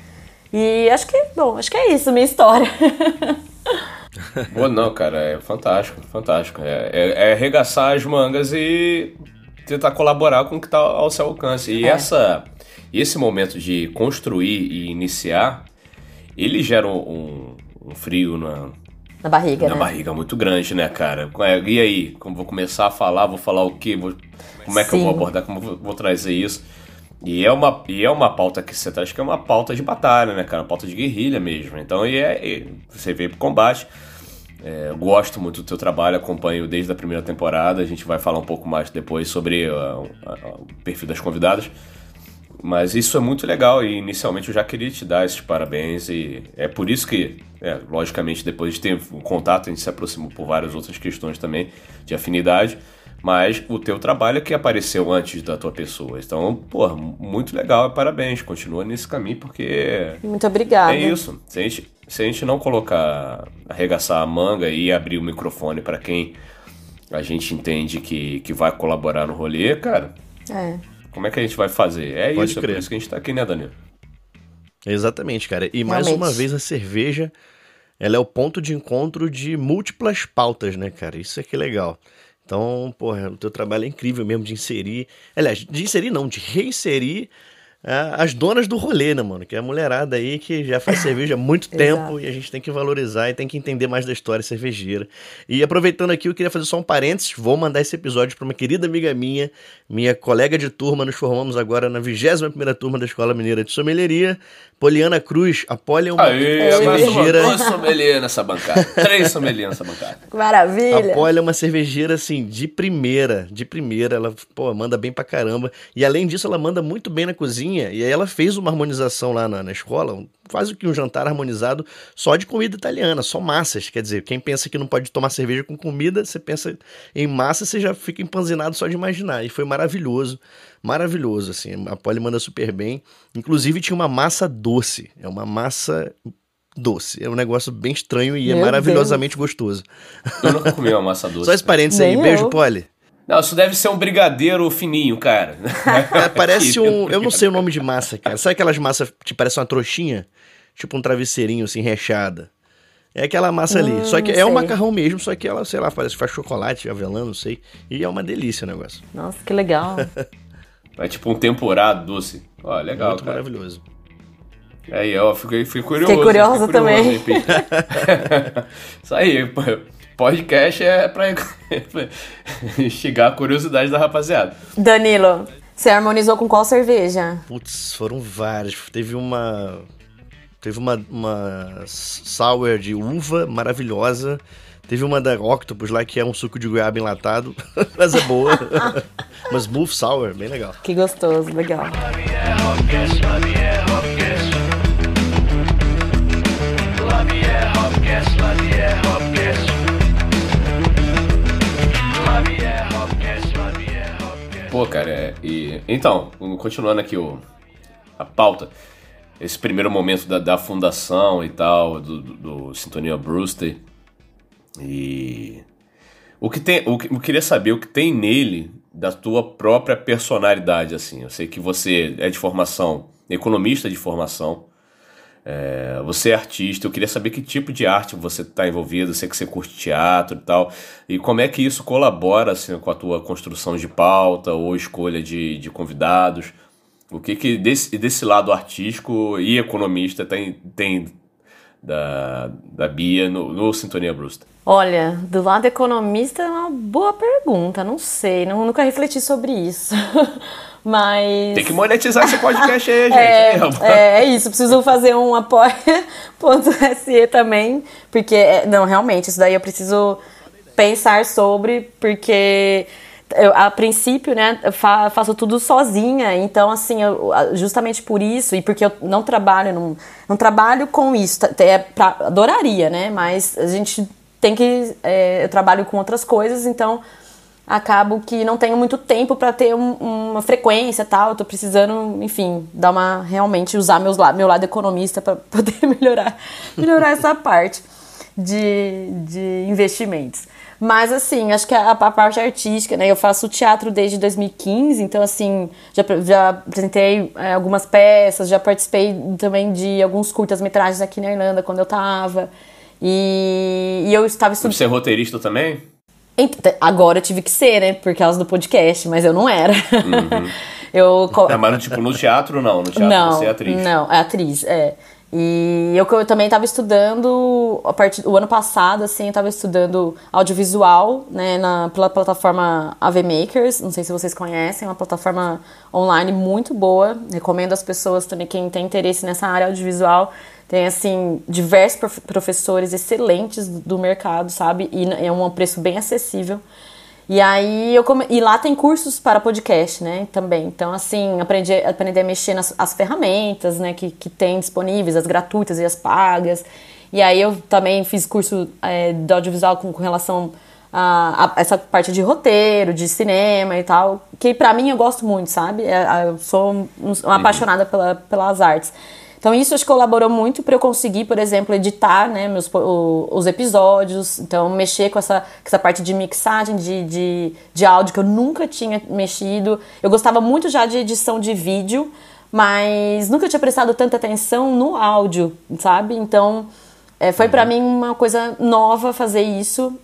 E acho que, bom, acho que é isso, minha história. Boa, não, cara, é fantástico, fantástico. É, é, é, arregaçar as mangas e tentar colaborar com o que está ao seu alcance. E é. essa, esse momento de construir e iniciar, ele gera um, um frio na, na barriga, Na né? barriga muito grande, né, cara? É, e aí, como vou começar a falar, vou falar o quê? Vou, como é que Sim. eu vou abordar, como vou, vou trazer isso? E é uma, e é uma pauta que você traz que é uma pauta de batalha, né, cara? Uma pauta de guerrilha mesmo. Então, e é, e você veio pro combate. É, gosto muito do teu trabalho, acompanho desde a primeira temporada. A gente vai falar um pouco mais depois sobre uh, uh, uh, o perfil das convidadas. Mas isso é muito legal e inicialmente eu já queria te dar esses parabéns e é por isso que, é, logicamente, depois de ter um contato, a gente se aproximou por várias outras questões também de afinidade, mas o teu trabalho é que apareceu antes da tua pessoa. Então, pô, muito legal, parabéns, continua nesse caminho porque... Muito obrigada. É isso, se a gente, se a gente não colocar, arregaçar a manga e abrir o microfone para quem a gente entende que, que vai colaborar no rolê, cara... É como é que a gente vai fazer? É Pode isso, crer. é por isso que a gente tá aqui, né, Danilo? Exatamente, cara. E mais Realmente. uma vez a cerveja, ela é o ponto de encontro de múltiplas pautas, né, cara? Isso é que é legal. Então, porra, o teu trabalho é incrível mesmo de inserir. Aliás, de inserir não, de reinserir as donas do rolê, né, mano? Que é a mulherada aí que já faz cerveja há muito tempo e a gente tem que valorizar e tem que entender mais da história cervejeira. E aproveitando aqui, eu queria fazer só um parênteses, vou mandar esse episódio para uma querida amiga minha, minha colega de turma, nos formamos agora na 21ª turma da Escola Mineira de Sommelieria, Poliana Cruz. A Poli é uma Aê, cervejeira... Dois sommelier nessa bancada, três sommelier nessa bancada. Maravilha! A Poli é uma cervejeira, assim, de primeira, de primeira, ela, pô, manda bem pra caramba. E além disso, ela manda muito bem na cozinha e aí ela fez uma harmonização lá na, na escola, quase que um jantar harmonizado só de comida italiana, só massas. Quer dizer, quem pensa que não pode tomar cerveja com comida, você pensa em massa, você já fica empanzinado só de imaginar. E foi maravilhoso, maravilhoso, assim. A Polly manda super bem. Inclusive tinha uma massa doce, é uma massa doce. É um negócio bem estranho e é Meu é maravilhosamente Deus. gostoso. Eu nunca comi uma massa doce. Só esse parênteses aí. Eu. Beijo, Polly. Não, isso deve ser um brigadeiro fininho, cara. É, parece um. Eu não sei o nome de massa, cara. Sabe aquelas massas que parecem uma trouxinha? Tipo um travesseirinho, assim, rechada. É aquela massa hum, ali. Só que é um macarrão mesmo, só que ela, sei lá, parece faz chocolate, avelã, não sei. E é uma delícia o negócio. Nossa, que legal. é tipo um temporado doce. Ó, legal, Muito cara. maravilhoso. Aí, ó, fiquei, fiquei curioso. Fiquei curiosa também. Isso aí, podcast é pra instigar a curiosidade da rapaziada. Danilo, você harmonizou com qual cerveja? Putz, foram várias. Teve uma. Teve uma, uma sour de uva maravilhosa. Teve uma da Octopus lá que é um suco de goiaba enlatado, mas é boa. mas Smooth Sour, bem legal. Que gostoso, legal. Pô, cara, e, então, continuando aqui o, a pauta, esse primeiro momento da, da fundação e tal, do, do, do Sintonia Brewster, e o que tem, o que, eu queria saber o que tem nele da tua própria personalidade, assim. Eu sei que você é de formação, economista de formação, é, você é artista, eu queria saber que tipo de arte você está envolvido, sei que você curte teatro e tal, e como é que isso colabora assim, com a tua construção de pauta ou escolha de, de convidados. O que que desse, desse lado artístico e economista tem, tem da, da Bia no, no Sintonia Brewster? Olha, do lado economista é uma boa pergunta, não sei, não, nunca refleti sobre isso. Mas. Tem que monetizar esse podcast aí, gente. É, é, é, isso, preciso fazer um apoia.se também, porque, é, não, realmente, isso daí eu preciso pensar sobre, porque eu, a princípio, né, eu fa faço tudo sozinha, então assim, eu, justamente por isso, e porque eu não trabalho, não, não trabalho com isso, é pra, adoraria, né, mas a gente tem que, é, eu trabalho com outras coisas, então acabo que não tenho muito tempo para ter um, uma frequência tal, eu tô precisando, enfim, dar uma, realmente usar meus, meu lado economista para poder melhorar, melhorar essa parte de, de investimentos. Mas, assim, acho que a, a, parte artística, né? Eu faço teatro desde 2015, então, assim, já, já apresentei é, algumas peças, já participei também de alguns curtas-metragens aqui na Irlanda quando eu tava. E, e eu estava estudando. Você é roteirista também? Agora eu tive que ser, né? Por causa do podcast, mas eu não era. Uhum. eu... Mas, tipo, no teatro não. No teatro não, você é atriz. Não, é atriz, é. E eu, eu também estava estudando, a do ano passado, assim, eu estava estudando audiovisual, né, na, pela plataforma AV Makers, não sei se vocês conhecem, é uma plataforma online muito boa, recomendo às pessoas também, quem tem interesse nessa área audiovisual, tem, assim, diversos professores excelentes do mercado, sabe, e é um preço bem acessível. E aí eu come... e lá tem cursos para podcast, né? Também. Então, assim, aprendi, aprendi a mexer nas as ferramentas, né? Que, que tem disponíveis, as gratuitas e as pagas. E aí eu também fiz curso é, de audiovisual com, com relação a, a, essa parte de roteiro, de cinema e tal. Que para mim eu gosto muito, sabe? É, eu sou uma uhum. apaixonada pela, pelas artes. Então isso acho que colaborou muito para eu conseguir, por exemplo, editar né, meus, o, os episódios, então mexer com essa, com essa parte de mixagem de, de, de áudio que eu nunca tinha mexido. Eu gostava muito já de edição de vídeo, mas nunca tinha prestado tanta atenção no áudio, sabe? Então é, foi para uhum. mim uma coisa nova fazer isso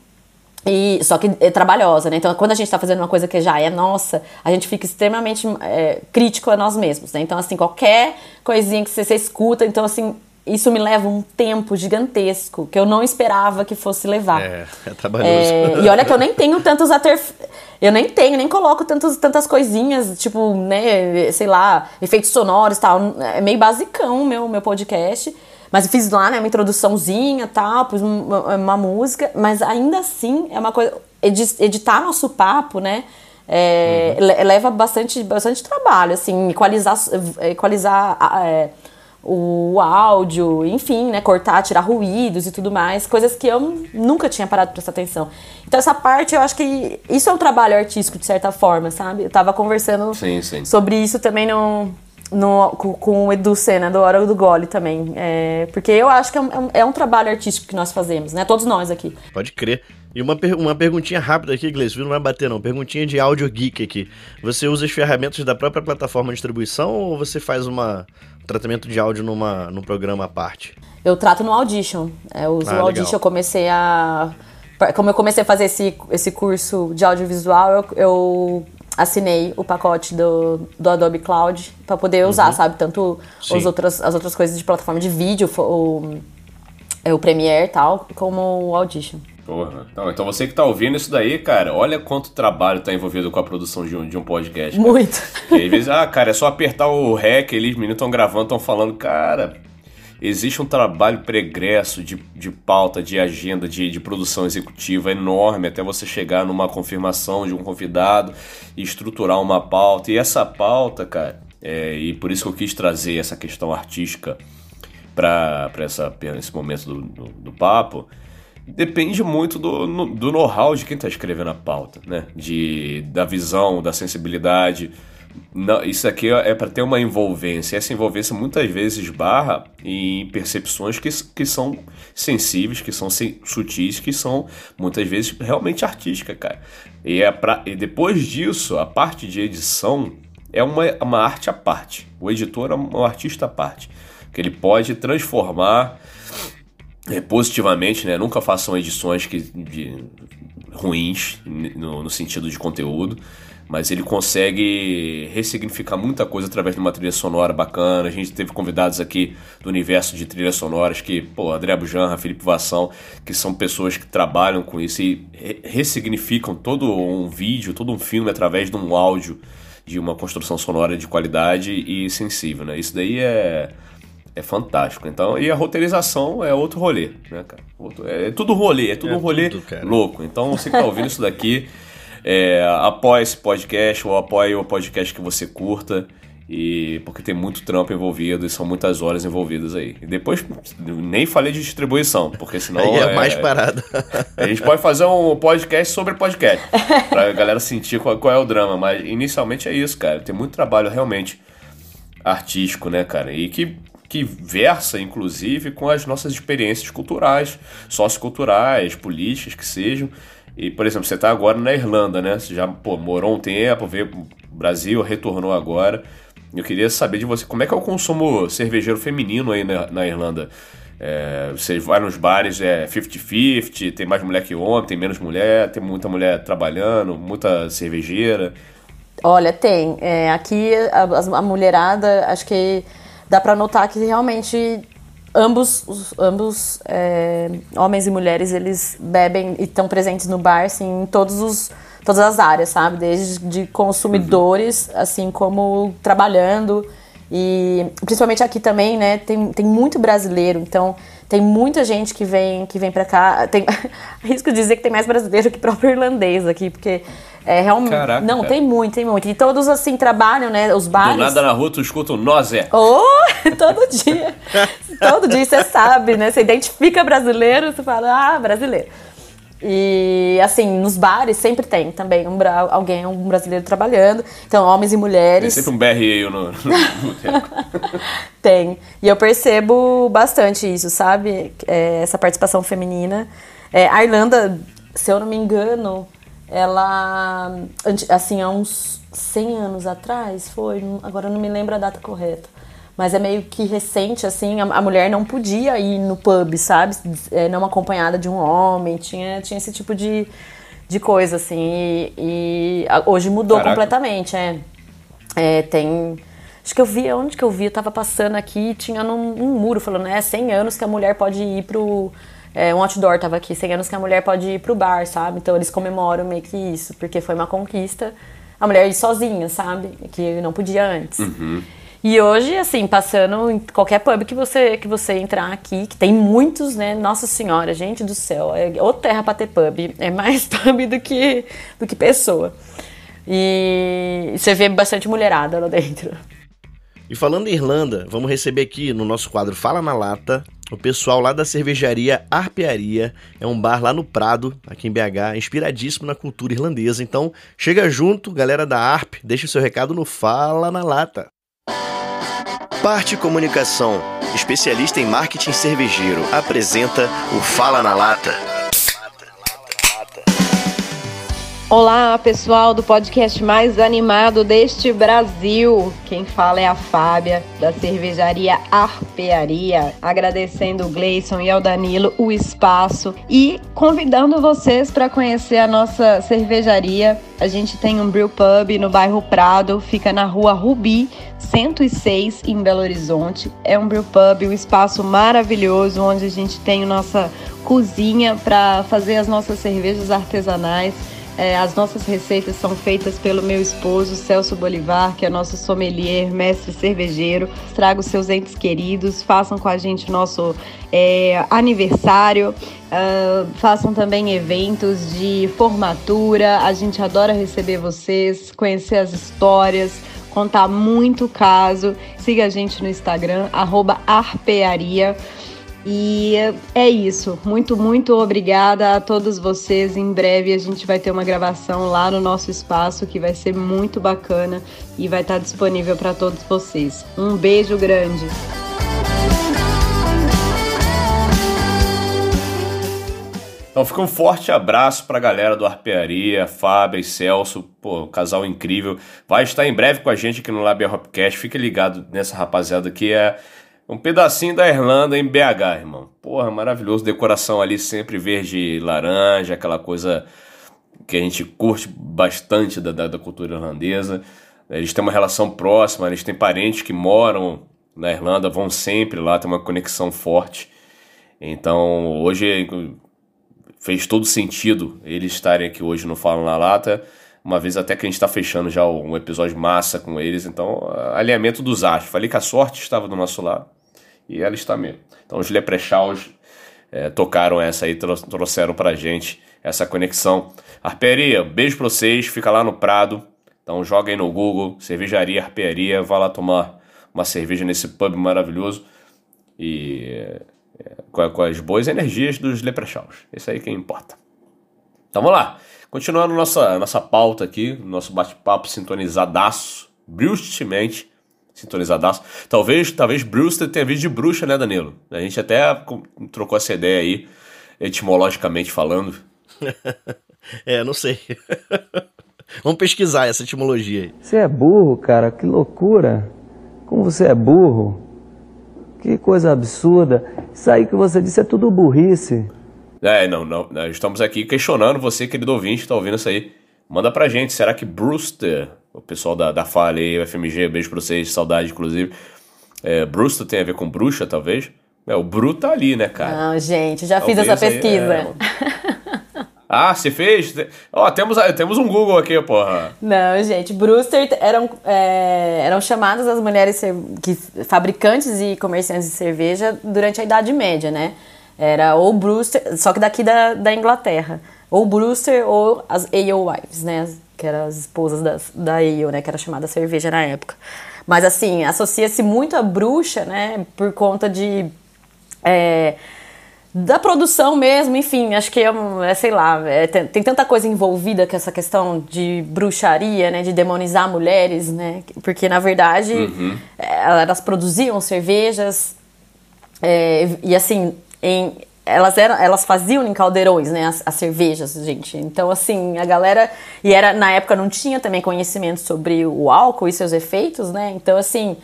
e, só que é trabalhosa, né? Então, quando a gente está fazendo uma coisa que já é nossa, a gente fica extremamente é, crítico a nós mesmos, né? Então, assim, qualquer coisinha que você, você escuta, então, assim, isso me leva um tempo gigantesco que eu não esperava que fosse levar. É, é trabalhoso. É, e olha que eu nem tenho tantos ater... Eu nem tenho, nem coloco tantos, tantas coisinhas, tipo, né, sei lá, efeitos sonoros e tal. É meio basicão o meu, meu podcast. Mas eu fiz lá, né, uma introduçãozinha tal, pus uma, uma música, mas ainda assim é uma coisa. Editar nosso papo, né? É, uhum. leva bastante, bastante trabalho, assim, equalizar, equalizar é, o áudio, enfim, né, cortar, tirar ruídos e tudo mais, coisas que eu nunca tinha parado para prestar atenção. Então essa parte eu acho que isso é um trabalho artístico de certa forma, sabe? Eu tava conversando sim, sim. sobre isso também no, no, com, com, o Edu Sena, do Hora do Gole também. É, porque eu acho que é um, é um, trabalho artístico que nós fazemos, né? Todos nós aqui. Pode crer. E uma, per uma perguntinha rápida aqui, Gleice, não vai bater não. Perguntinha de áudio geek aqui. Você usa as ferramentas da própria plataforma de distribuição ou você faz uma, um tratamento de áudio numa, num programa à parte? Eu trato no Audition. É, eu uso ah, o Audition, legal. eu comecei a... Como eu comecei a fazer esse, esse curso de audiovisual, eu, eu assinei o pacote do, do Adobe Cloud para poder usar, uhum. sabe? Tanto os outras, as outras coisas de plataforma de vídeo, o, é, o Premiere e tal, como o Audition. Porra. Então, então você que tá ouvindo isso daí, cara, olha quanto trabalho tá envolvido com a produção de um, de um podcast. Cara. Muito. E às vezes, ah, cara, é só apertar o REC os meninos estão gravando, estão falando, cara, existe um trabalho pregresso de, de pauta, de agenda, de, de produção executiva enorme até você chegar numa confirmação de um convidado e estruturar uma pauta. E essa pauta, cara, é, e por isso que eu quis trazer essa questão artística para esse momento do, do, do papo depende muito do, do know-how de quem está escrevendo a pauta, né? De, da visão, da sensibilidade, não, isso aqui é para ter uma envolvência. Essa envolvência muitas vezes barra em percepções que, que são sensíveis, que são sutis, que são muitas vezes realmente artísticas, cara. E, é pra, e depois disso, a parte de edição é uma, uma arte à parte. O editor é um artista à parte. Que ele pode transformar é, positivamente, né? Nunca façam edições que, de, ruins no, no sentido de conteúdo mas ele consegue ressignificar muita coisa através de uma trilha sonora bacana. A gente teve convidados aqui do universo de trilhas sonoras que, pô, André Bujanra, Felipe Vassão, que são pessoas que trabalham com isso e ressignificam todo um vídeo, todo um filme através de um áudio de uma construção sonora de qualidade e sensível, né? Isso daí é é fantástico. Então, e a roteirização é outro rolê, né, cara? é tudo rolê, é tudo é um rolê tudo, louco. Então, você que tá ouvindo isso daqui, é, apoie esse podcast ou apoie o podcast que você curta. E porque tem muito trampo envolvido e são muitas horas envolvidas aí. E depois nem falei de distribuição, porque senão. Aí é, mais parada. A gente pode fazer um podcast sobre podcast, pra galera sentir qual, qual é o drama. Mas inicialmente é isso, cara. Tem muito trabalho realmente artístico, né, cara? E que que versa, inclusive, com as nossas experiências culturais, socioculturais, políticas que sejam. E, por exemplo, você está agora na Irlanda, né? Você já pô, morou um tempo, veio pro Brasil, retornou agora. Eu queria saber de você como é que é o consumo cervejeiro feminino aí na, na Irlanda. É, você vai nos bares, é 50-50, tem mais mulher que homem, tem menos mulher, tem muita mulher trabalhando, muita cervejeira. Olha, tem. É, aqui a, a, mulherada, acho que dá para notar que realmente ambos, os, ambos é, homens e mulheres, eles bebem e estão presentes no bar, assim, em todos os todas as áreas, sabe? Desde de consumidores, uhum. assim como trabalhando. E principalmente aqui também, né, tem, tem muito brasileiro, então tem muita gente que vem que vem para cá. Tem risco de dizer que tem mais brasileiro que próprio irlandês aqui, porque é realmente. Caraca, não, cara. tem muito, tem muito. E todos assim trabalham, né? Os bares. Do nada na rua tu escuta o nós é. Oh, todo dia. todo dia você sabe, né? Você identifica brasileiro, você fala, ah, brasileiro. E assim, nos bares sempre tem também um, alguém, um brasileiro trabalhando. Então, homens e mulheres. Tem sempre um BR no, no, no Tem. E eu percebo bastante isso, sabe? É, essa participação feminina. É, a Irlanda, se eu não me engano, ela. Assim, há uns 100 anos atrás, foi. Agora eu não me lembro a data correta mas é meio que recente, assim, a, a mulher não podia ir no pub, sabe? É, não acompanhada de um homem, tinha, tinha esse tipo de, de coisa, assim, e, e hoje mudou Caraca. completamente, é. é. Tem... Acho que eu vi, onde que eu vi? Eu tava passando aqui tinha num, um muro falando, é, 100 anos que a mulher pode ir pro... É, um outdoor tava aqui, 100 anos que a mulher pode ir pro bar, sabe? Então eles comemoram meio que isso, porque foi uma conquista a mulher ir sozinha, sabe? Que não podia antes. Uhum. E hoje, assim, passando em qualquer pub que você, que você entrar aqui, que tem muitos, né? Nossa Senhora, gente do céu, é terra pra ter pub. É mais pub do que, do que pessoa. E você vê bastante mulherada lá dentro. E falando em Irlanda, vamos receber aqui no nosso quadro Fala na Lata o pessoal lá da cervejaria Arpearia. É um bar lá no Prado, aqui em BH, inspiradíssimo na cultura irlandesa. Então, chega junto, galera da Arp, deixa o seu recado no Fala na Lata. Parte Comunicação, especialista em marketing cervejeiro, apresenta o Fala na Lata. Olá, pessoal do podcast mais animado deste Brasil. Quem fala é a Fábia, da cervejaria Arpearia. Agradecendo o Gleison e ao Danilo o espaço e convidando vocês para conhecer a nossa cervejaria. A gente tem um brew pub no bairro Prado, fica na rua Rubi, 106, em Belo Horizonte. É um brew pub, um espaço maravilhoso onde a gente tem nossa cozinha para fazer as nossas cervejas artesanais é, as nossas receitas são feitas pelo meu esposo, Celso Bolivar, que é nosso sommelier, mestre cervejeiro. Traga os seus entes queridos, façam com a gente o nosso é, aniversário, uh, façam também eventos de formatura. A gente adora receber vocês, conhecer as histórias, contar muito caso. Siga a gente no Instagram, arpearia. E é isso. Muito, muito obrigada a todos vocês. Em breve a gente vai ter uma gravação lá no nosso espaço que vai ser muito bacana e vai estar disponível para todos vocês. Um beijo grande. Então fica um forte abraço para a galera do Arpearia, Fábio e Celso, pô, um casal incrível. Vai estar em breve com a gente aqui no Labia Hopcast. Fique ligado nessa rapaziada que é um pedacinho da Irlanda em BH, irmão. Porra, maravilhoso. Decoração ali sempre verde laranja, aquela coisa que a gente curte bastante da, da, da, cultura irlandesa. Eles têm uma relação próxima, eles têm parentes que moram na Irlanda, vão sempre lá, tem uma conexão forte. Então, hoje fez todo sentido eles estarem aqui hoje no Fala na Lata, uma vez até que a gente está fechando já um episódio massa com eles. Então, alinhamento dos astros. Falei que a sorte estava do nosso lado e ela está mesmo. Então os leprechauns é, tocaram essa aí, tro trouxeram pra gente essa conexão. Arpearia, beijo pra vocês, fica lá no Prado. Então joga aí no Google, cervejaria, arpearia, vá lá tomar uma cerveja nesse pub maravilhoso. E é, com, com, as boas energias dos leprechauns. Isso aí que importa. Então vamos lá. Continuando nossa, nossa pauta aqui, nosso bate-papo sintonizadaço, brustemente sintonizadaço. Talvez, talvez Brewster tenha visto de bruxa, né, Danilo? A gente até trocou essa ideia aí, etimologicamente falando. é, não sei. Vamos pesquisar essa etimologia aí. Você é burro, cara, que loucura. Como você é burro. Que coisa absurda. Isso aí que você disse é tudo burrice. É, não, não. Nós estamos aqui questionando você, querido ouvinte, que tá ouvindo isso aí. Manda pra gente, será que Brewster, o pessoal da, da Falha aí, o FMG, beijo pra vocês, saudade, inclusive. É, tem a ver com bruxa, talvez? É, o Bru tá ali, né, cara? Não, gente, já talvez fiz essa pesquisa. Aí, é... Ah, você fez? Ó, oh, temos, temos um Google aqui, porra. Não, gente, Brewster eram, é, eram chamadas as mulheres que, fabricantes e comerciantes de cerveja durante a Idade Média, né? Era ou Brewster, só que daqui da, da Inglaterra. Ou Brewster ou as Ale Wives, né? Que eram as esposas das, da Ale, né? Que era chamada cerveja na época. Mas assim, associa-se muito a bruxa, né? Por conta de. É, da produção mesmo, enfim, acho que é, é sei lá, é, tem, tem, tanta coisa envolvida com essa questão de bruxaria, né, de demonizar mulheres, né, porque na verdade uhum. É, elas produziam cervejas é, e assim, em, elas eram, elas faziam em caldeirões, né, as, as, cervejas, gente. Então assim, a galera e era na época não tinha também conhecimento sobre o álcool e seus efeitos, né? Então assim,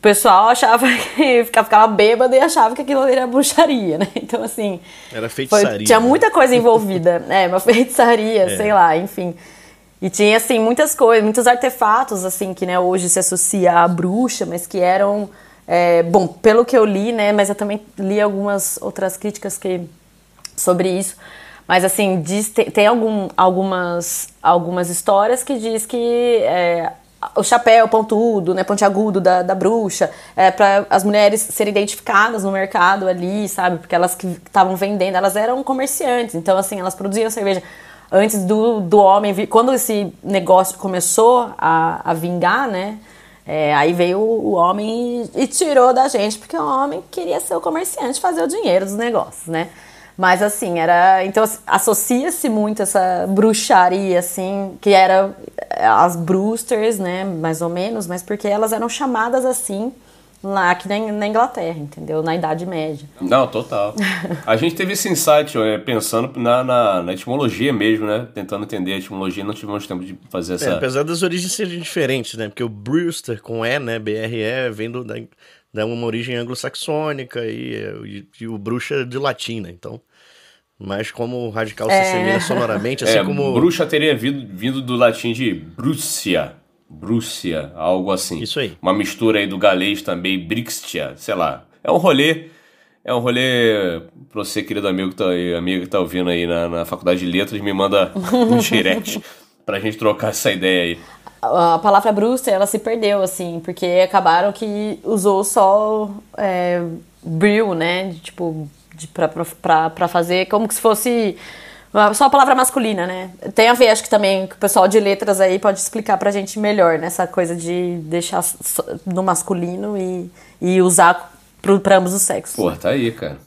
o pessoal achava que ficava, ficava bêbado e achava que aquilo era bruxaria, né? Então, assim. Era feitiçaria. Foi, tinha né? muita coisa envolvida. é, uma feitiçaria, é. sei lá, enfim. E tinha, assim, muitas coisas, muitos artefatos, assim, que né, hoje se associa à bruxa, mas que eram. É, bom, pelo que eu li, né? Mas eu também li algumas outras críticas que, sobre isso. Mas assim, diz, tem, algum, algumas, algumas histórias que diz que é, o chapéu pontudo, né, pontiagudo da, da bruxa, é, para as mulheres serem identificadas no mercado ali, sabe? Porque elas que estavam vendendo, elas eram comerciantes, então assim, elas produziam cerveja antes do, do homem. Quando esse negócio começou a, a vingar, né? É, aí veio o, homem e, e tirou da gente, porque o homem queria ser o comerciante, fazer o dinheiro dos negócios, né? Mas assim, era. Então associa-se muito essa bruxaria, assim, que era eh, as Brewsters, né? Mais ou menos, mas porque elas eram chamadas assim lá aqui na Inglaterra, entendeu? Na Idade Média. Não, total. A gente teve esse insight é, pensando na, na, na, etimologia mesmo, né? Tentando entender a etimologia, não tivemos tempo de fazer essa. É, apesar das origens serem diferentes, né? Porque o Brewster com E, né? B-R-E, vem do, da, da uma origem anglo-saxônica e, e, e, o bruxa de latim, né? Então. Mas como o radical é. se assemelha sonoramente, assim é, como. Bruxa teria vindo, vindo do latim de Brúcia. Brúcia, algo assim. Isso aí. Uma mistura aí do galês também, Brixtia, sei lá. É um rolê. É um rolê pra você, querido amigo que tá, aí, amigo que tá ouvindo aí na, na faculdade de letras, me manda um direct pra gente trocar essa ideia aí. A palavra Brúcia, ela se perdeu, assim, porque acabaram que usou só é, brew, né? Tipo, para fazer como se fosse só a palavra masculina, né? Tem a ver, acho que também, que o pessoal de letras aí pode explicar pra gente melhor, nessa né? coisa de deixar no masculino e, e usar pro, pra ambos os sexos. Pô, tá aí, cara.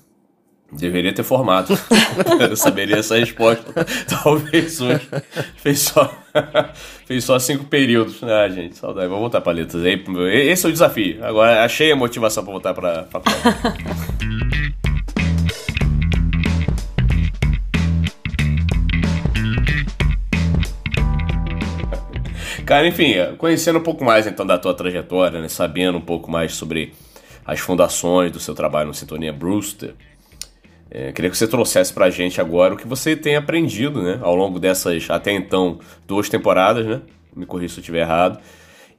Deveria ter formado. Eu saberia essa resposta. Talvez hoje. Fez só, fez só cinco períodos. Ah, gente, saudade. Vou voltar pra letras. Esse é o desafio. Agora achei a motivação pra voltar pra faculdade. Cara, enfim, conhecendo um pouco mais então da tua trajetória, né, sabendo um pouco mais sobre as fundações do seu trabalho no Sintonia Brewster, é, queria que você trouxesse pra gente agora o que você tem aprendido, né, ao longo dessas até então duas temporadas, né? Me corrija se eu estiver errado.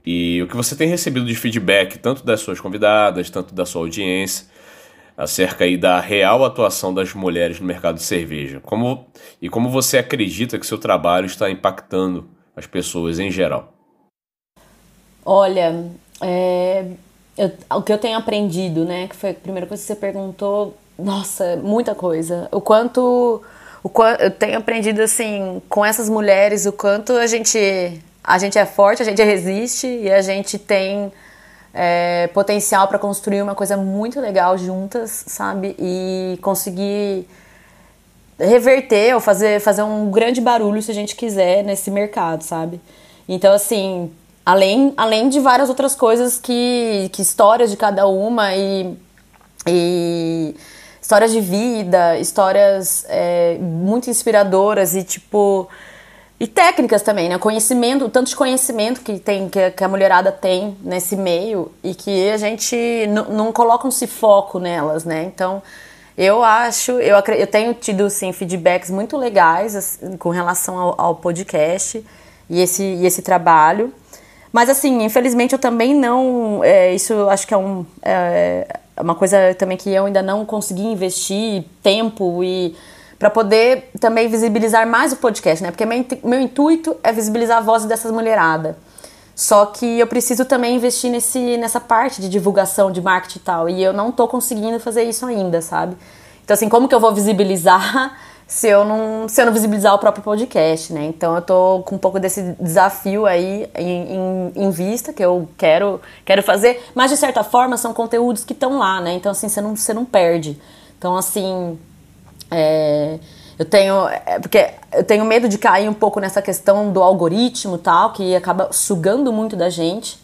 E o que você tem recebido de feedback, tanto das suas convidadas, tanto da sua audiência, acerca aí da real atuação das mulheres no mercado de cerveja. Como, e como você acredita que seu trabalho está impactando as pessoas em geral? Olha, é, eu, o que eu tenho aprendido, né, que foi a primeira coisa que você perguntou, nossa, muita coisa. O quanto, o quanto eu tenho aprendido assim com essas mulheres, o quanto a gente, a gente é forte, a gente resiste e a gente tem é, potencial para construir uma coisa muito legal juntas, sabe? E conseguir reverter ou fazer, fazer um grande barulho se a gente quiser nesse mercado, sabe? Então, assim, além, além de várias outras coisas que, que histórias de cada uma e, e histórias de vida, histórias é, muito inspiradoras e tipo e técnicas também, né? Conhecimento, tanto de conhecimento que tem que, que a mulherada tem nesse meio e que a gente não coloca um foco nelas, né? Então, eu acho, eu, eu tenho tido sim feedbacks muito legais assim, com relação ao, ao, podcast e esse, e esse trabalho. Mas assim, infelizmente eu também não. É, isso acho que é, um, é uma coisa também que eu ainda não consegui investir tempo e para poder também visibilizar mais o podcast, né? Porque meu, meu intuito é visibilizar a voz dessas mulherada. Só que eu preciso também investir nesse, nessa parte de divulgação, de marketing e tal. E eu não tô conseguindo fazer isso ainda, sabe? Então, assim, como que eu vou visibilizar se eu não, se eu não visibilizar o próprio podcast, né? Então eu tô com um pouco desse desafio aí em, em, em, vista, que eu quero, quero fazer, mas de certa forma são conteúdos que estão lá, né? Então assim, você não, você não perde. Então assim, é, eu tenho. É, porque eu tenho medo de cair um pouco nessa questão do algoritmo tal, que acaba sugando muito da gente.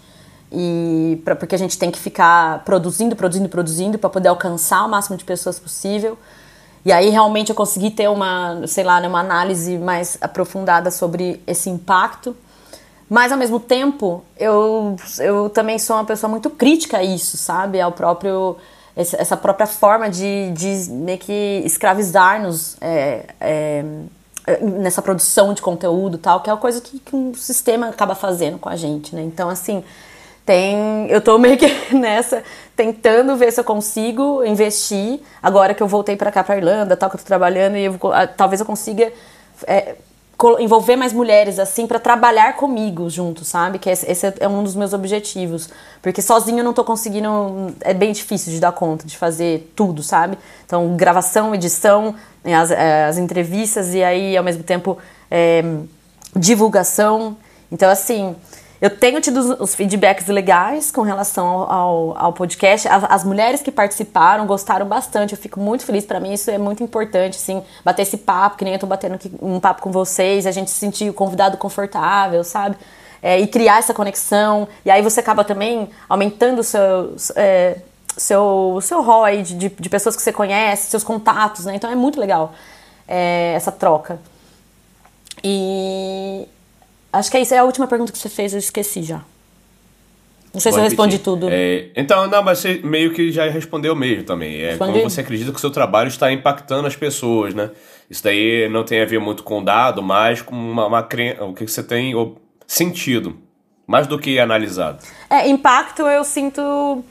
E pra, porque a gente tem que ficar produzindo, produzindo, produzindo para poder alcançar o máximo de pessoas possível. E aí realmente eu consegui ter uma, sei lá, né, uma análise mais aprofundada sobre esse impacto. Mas ao mesmo tempo, eu, eu também sou uma pessoa muito crítica a isso, sabe? Ao próprio essa própria forma de, de meio que escravizar-nos é, é, nessa produção de conteúdo tal, que é uma coisa que, que um sistema acaba fazendo com a gente, né? Então, assim, tem, eu tô meio que nessa, tentando ver se eu consigo investir, agora que eu voltei para cá, para Irlanda, tal, que eu tô trabalhando, e eu, talvez eu consiga é, envolver mais mulheres assim para trabalhar comigo junto, sabe? Que esse, esse, é um dos meus objetivos, porque sozinho eu não tô conseguindo, é bem difícil de dar conta de fazer tudo, sabe? Então gravação, edição, né, as, é, as entrevistas e aí ao mesmo tempo é, divulgação. Então assim, eu tenho tido os feedbacks legais com relação ao, ao, podcast. As, as, mulheres que participaram gostaram bastante. Eu fico muito feliz. Para mim, isso é muito importante, assim, bater esse papo, que nem eu tô batendo um papo com vocês, a gente se sentir convidado confortável, sabe? É, e criar essa conexão. E aí você acaba também aumentando o seu. É, seu, seu rol de, de, de, pessoas que você conhece, seus contatos, né? Então é muito legal é, essa troca. E, Acho que é isso. É a última pergunta que você fez, eu esqueci já. Não sei Pode se eu respondi repetir. tudo. É, então, não, mas você meio que já respondeu mesmo também. É Respondi? como você acredita que o seu trabalho está impactando as pessoas, né? Isso daí não tem a ver muito com dado, mas com uma, uma o que você tem sentido, mais do que analisado. É, impacto eu sinto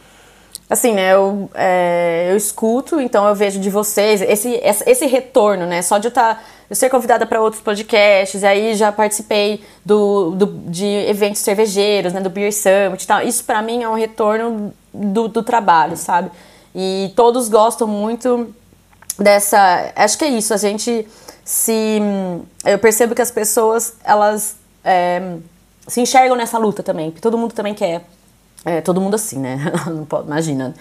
assim, né, eu, é, eu escuto, então eu vejo de vocês esse, esse retorno, né, só de eu estar, tá, eu ser convidada para outros podcasts, aí já participei do, do, de eventos cervejeiros, né, do Beer Summit e tal, isso para mim é um retorno do, do trabalho, sabe, e todos gostam muito dessa, acho que é isso, a gente se, eu percebo que as pessoas, elas é, se enxergam nessa luta também, que todo mundo também quer é, todo mundo assim, né? Não pode, imagina.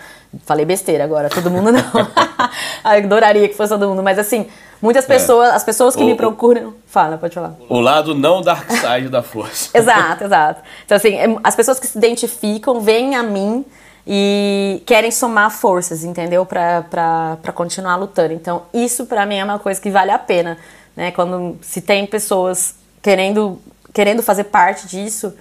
Falei besteira agora, todo mundo não. Adoraria que fosse todo mundo, mas assim, muitas pessoas, é. as pessoas que o, me procuram. Fala, pode falar. O lado não dark side da força. exato, exato. Então, assim, é, as pessoas que se identificam vêm a mim e querem somar forças, entendeu? Pra, pra, pra continuar lutando. Então, isso pra mim é uma coisa que vale a pena, né? Quando se tem pessoas querendo, querendo fazer parte disso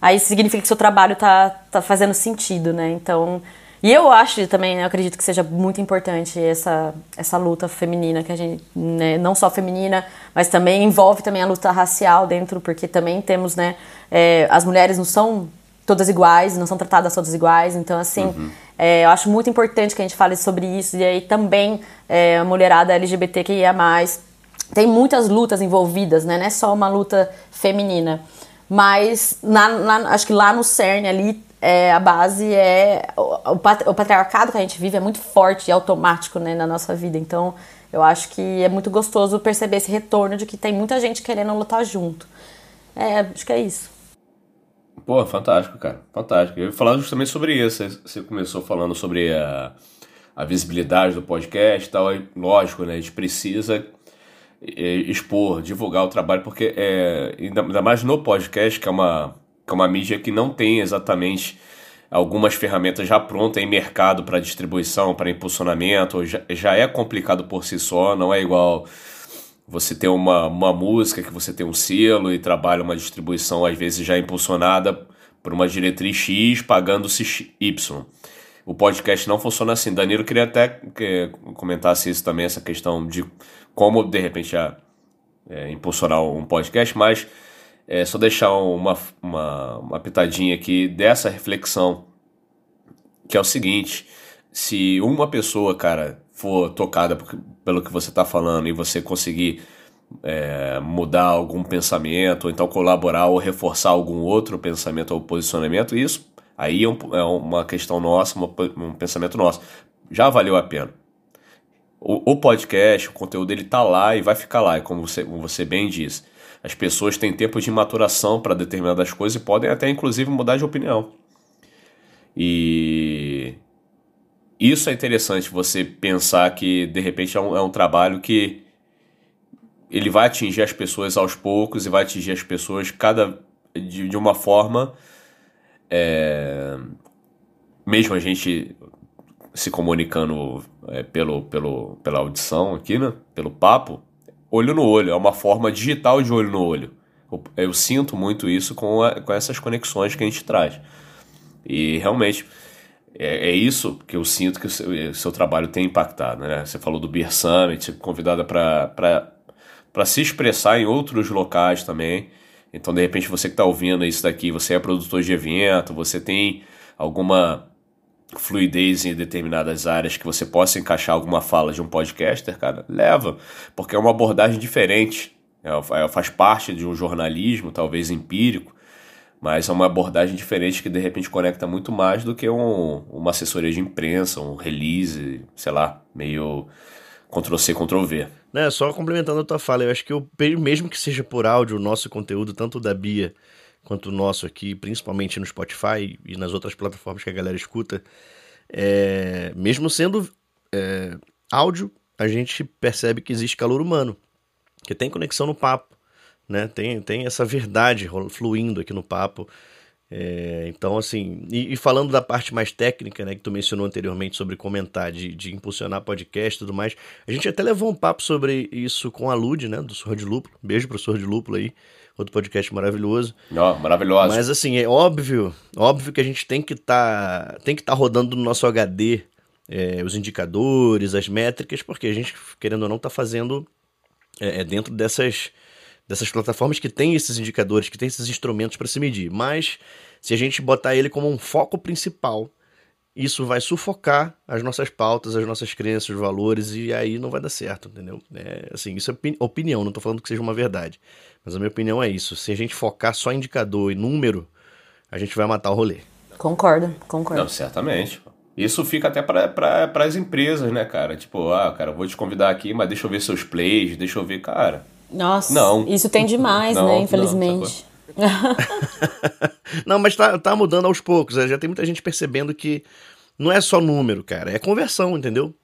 aí significa que seu trabalho tá, tá fazendo sentido, né? Então, e eu acho também, eu acredito que seja muito importante essa, essa luta feminina, que a gente, né, não só feminina, mas também envolve também a luta racial dentro, porque também temos, né, é, as mulheres não são todas iguais, não são tratadas todas iguais, então assim, uhum. é, eu acho muito importante que a gente fale sobre isso, e aí também é, a mulherada LGBTQIA+, tem muitas lutas envolvidas, né, não é só uma luta feminina. Mas na, na, acho que lá no CERN ali é, a base é. O, o patriarcado que a gente vive é muito forte e automático né, na nossa vida. Então, eu acho que é muito gostoso perceber esse retorno de que tem muita gente querendo lutar junto. É, acho que é isso. Pô, fantástico, cara. Fantástico. Eu ia falar justamente sobre isso. Você começou falando sobre a, a visibilidade do podcast e tal. E, lógico, né? A gente precisa é, expor, divulgar o trabalho, porque é, ainda mais no podcast, que é uma, que é uma mídia que não tem exatamente algumas ferramentas já prontas em mercado para distribuição, para impulsionamento, já, já é complicado por si só, não é igual você ter uma, uma música que você tem um selo e trabalha uma distribuição às vezes já impulsionada por uma diretriz X pagando-se Y. O podcast não funciona assim. Danilo queria até que comentasse isso também, essa questão de como de repente é, é, impulsionar um podcast, mas é só deixar uma, uma, uma pitadinha aqui dessa reflexão, que é o seguinte: se uma pessoa, cara, for tocada pelo que você está falando e você conseguir é, mudar algum pensamento, ou então colaborar ou reforçar algum outro pensamento ou posicionamento, isso aí é, um, é uma questão nossa, um pensamento nosso. Já valeu a pena. O, o podcast, o conteúdo ele tá lá e vai ficar lá, como você, como você bem diz. As pessoas têm tempo de maturação para determinadas coisas e podem até inclusive mudar de opinião. E isso é interessante você pensar que de repente é um, é um trabalho que ele vai atingir as pessoas aos poucos e vai atingir as pessoas cada de, de uma forma é, mesmo a gente se comunicando é, pelo, pelo, pela audição aqui, né? Pelo papo, olho no olho, é uma forma digital de olho no olho. Eu, sinto muito isso com, a, com essas conexões que a gente traz. E realmente é, é isso que eu sinto que o seu, seu, trabalho tem impactado. Né? Você falou do Beer Summit, convidada para se expressar em outros locais também. Então, de repente, você que está ouvindo isso daqui, você é produtor de evento, você tem alguma fluidez em determinadas áreas que você possa encaixar alguma fala de um podcaster, cara, leva, porque é uma abordagem diferente. É, é faz parte de um jornalismo, talvez empírico, mas é uma abordagem diferente que de repente conecta muito mais do que um, uma assessoria de imprensa, um release, sei lá, meio Ctrl-C, Ctrl-V. Né, só complementando a tua fala, eu acho que eu, mesmo que seja por áudio, o nosso conteúdo, tanto da Bia quanto o nosso aqui, principalmente no Spotify e nas outras plataformas que a galera escuta, é, mesmo sendo é, áudio, a gente percebe que existe calor humano, que tem conexão no papo né? Tem, tem essa verdade fluindo aqui no papo. É, então, assim, e, e, falando da parte mais técnica, né, que tu mencionou anteriormente sobre comentar, de, de impulsionar podcast e tudo mais, a gente até levou um papo sobre isso com a Lud, né, do Surra de Lúpulo. Beijo pro Surra de Lúpulo aí, outro podcast maravilhoso. Ó, oh, maravilhoso. Mas, assim, é óbvio, óbvio que a gente tem que tá, tem que estar tá rodando no nosso HD é, os indicadores, as métricas, porque a gente, querendo ou não, tá fazendo é, é dentro dessas dessas plataformas que tem esses indicadores, que tem esses instrumentos para se medir. Mas se a gente botar ele como um foco principal, isso vai sufocar as nossas pautas, as nossas crenças, os valores, e aí não vai dar certo, entendeu? É, assim, isso é opinião, não estou falando que seja uma verdade. Mas a minha opinião é isso. Se a gente focar só em indicador e número, a gente vai matar o rolê. Concordo, concordo. Não, certamente. Isso fica até para as empresas, né, cara? Tipo, ah, cara, vou te convidar aqui, mas deixa eu ver seus plays, deixa eu ver, cara. Nossa, não. isso tem demais, não, né? Infelizmente. Não, não, mas tá, tá mudando aos poucos. Né? Já tem muita gente percebendo que não é só número, cara, é conversão, entendeu?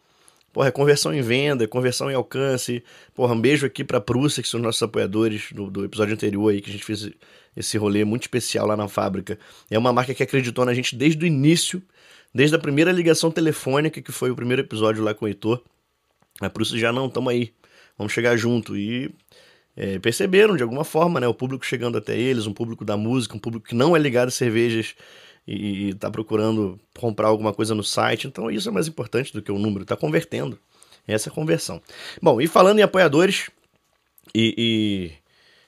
Porra, é conversão em venda, é conversão em alcance. Porra, um beijo aqui pra Prússia, que são nossos apoiadores do, do episódio anterior aí, que a gente fez esse rolê muito especial lá na fábrica. É uma marca que acreditou na gente desde o início, desde a primeira ligação telefônica, que foi o primeiro episódio lá com o Heitor. A Prússia já não, tamo aí, vamos chegar junto. E é, perceberam de alguma forma, né? O público chegando até eles, um público da música, um público que não é ligado a cervejas e está procurando comprar alguma coisa no site. Então isso é mais importante do que o número, está convertendo. Essa é a conversão. Bom, e falando em apoiadores e,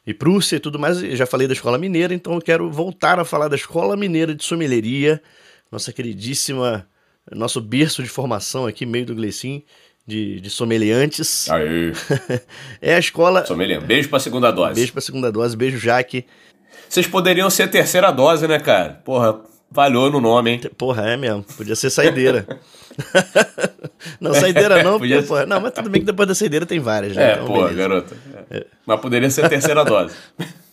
e, e Prússia e tudo mais, já falei da Escola Mineira, então eu quero voltar a falar da Escola Mineira de Sommelieria, nossa queridíssima, nosso berço de formação aqui, meio do Glecim de, de sommeliantes. Aê. é a escola. Sommelier. Beijo pra segunda dose. Beijo pra segunda dose, beijo, Jaque. Vocês poderiam ser terceira dose, né, cara? Porra, Falhou no nome, hein? Porra, é mesmo. Podia ser saideira. não, saideira não, porque, Podia- porra, não, mas tudo bem que depois da saideira tem várias, né? É, Então, beleza. garota. Mas poderia ser terceira dose.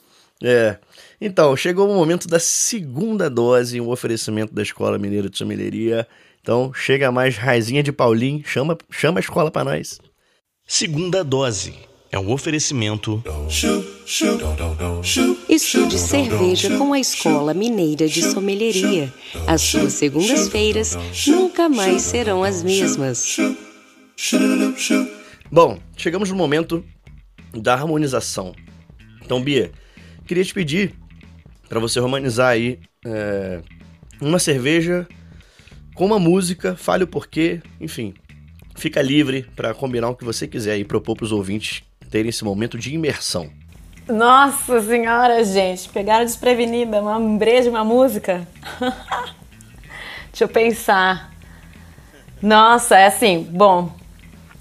É. Então, chegou o momento da segunda dose, um oferecimento da Escola Mineira de Sommelieria. Então, chega mais raizinha de Paulinho, chama, chama a escola pra nós. Segunda dose é um oferecimento. Estude cerveja com a Escola Mineira de Sommelieria. As suas segundas-feiras nunca mais serão as mesmas. Bom, chegamos no momento da harmonização. Então, Bia, queria te pedir para você harmonizar aí é, uma cerveja com uma música, fale o porquê, enfim. Fica livre para combinar o que você quiser e propor para os ouvintes terem esse momento de imersão. Nossa senhora, gente, pegaram desprevenida, uma breja, uma música. Deixa eu pensar. Nossa, é assim, bom,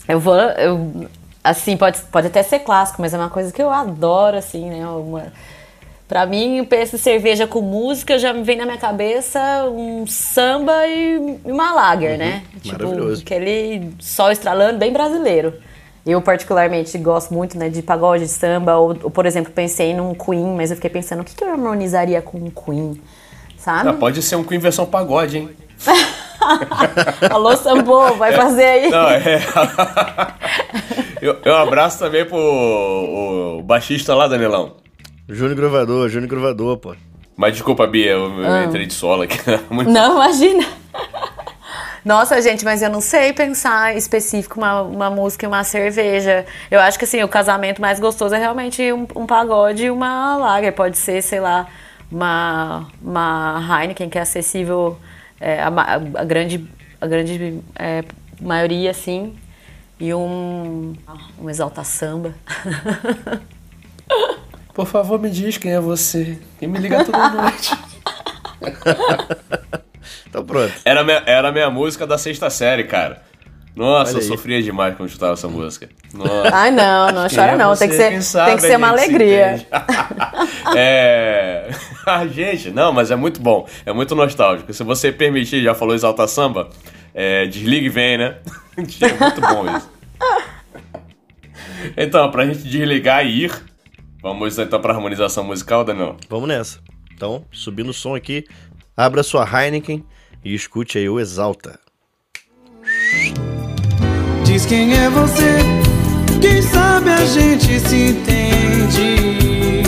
eu vou, eu, assim, pode, pode até ser clássico, mas é uma coisa que eu adoro, assim, né, uma, pra mim, penso cerveja com música, já me vem na minha cabeça um samba e uma lager, né? maravilhoso. aquele sol estralando, bem brasileiro. Eu, particularmente, gosto muito né, de pagode, de samba, ou, ou, por exemplo, pensei num Queen, mas eu fiquei pensando, o que, que eu harmonizaria com um Queen? Sabe? Ah, pode ser um Queen versão pagode, hein? Alô, Sambo, vai fazer aí. Não, é. eu, eu abraço também pro o baixista lá, Danilão. Júnior Gravador, Júnior Gravador, pô. Mas desculpa, Bia, eu, eu Ah. entrei de solo aqui. Muito- Não, imagina. Nossa, gente, mas eu não sei pensar específico uma, uma música e uma cerveja. Eu acho que assim, o casamento mais gostoso é realmente um, um pagode e uma lager. Pode ser, sei lá, uma, uma Heineken que é acessível é, a, a grande, a grande é, maioria, assim. E um, um exalta samba. Por favor, me diz quem é você. E me liga toda noite. Então pronto. Era a minha, era a minha música da sexta série, cara. Nossa, eu sofria demais quando escutava essa música. Nossa. Ai, não, não Quem chora é não. você? Tem que ser, sabe tem que ser a uma se alegria. entende. é. Ah, gente, não, mas é muito bom. É muito nostálgico. Se você permitir, já falou Exalta Samba, é, desliga e vem, né? é muito bom isso. Então, pra gente desligar e ir, vamos então pra harmonização musical, Daniel? Vamos nessa. Então, subindo o som aqui, abra sua Heineken e escute aí o Exalta. Diz quem é você, quem sabe a gente se entende.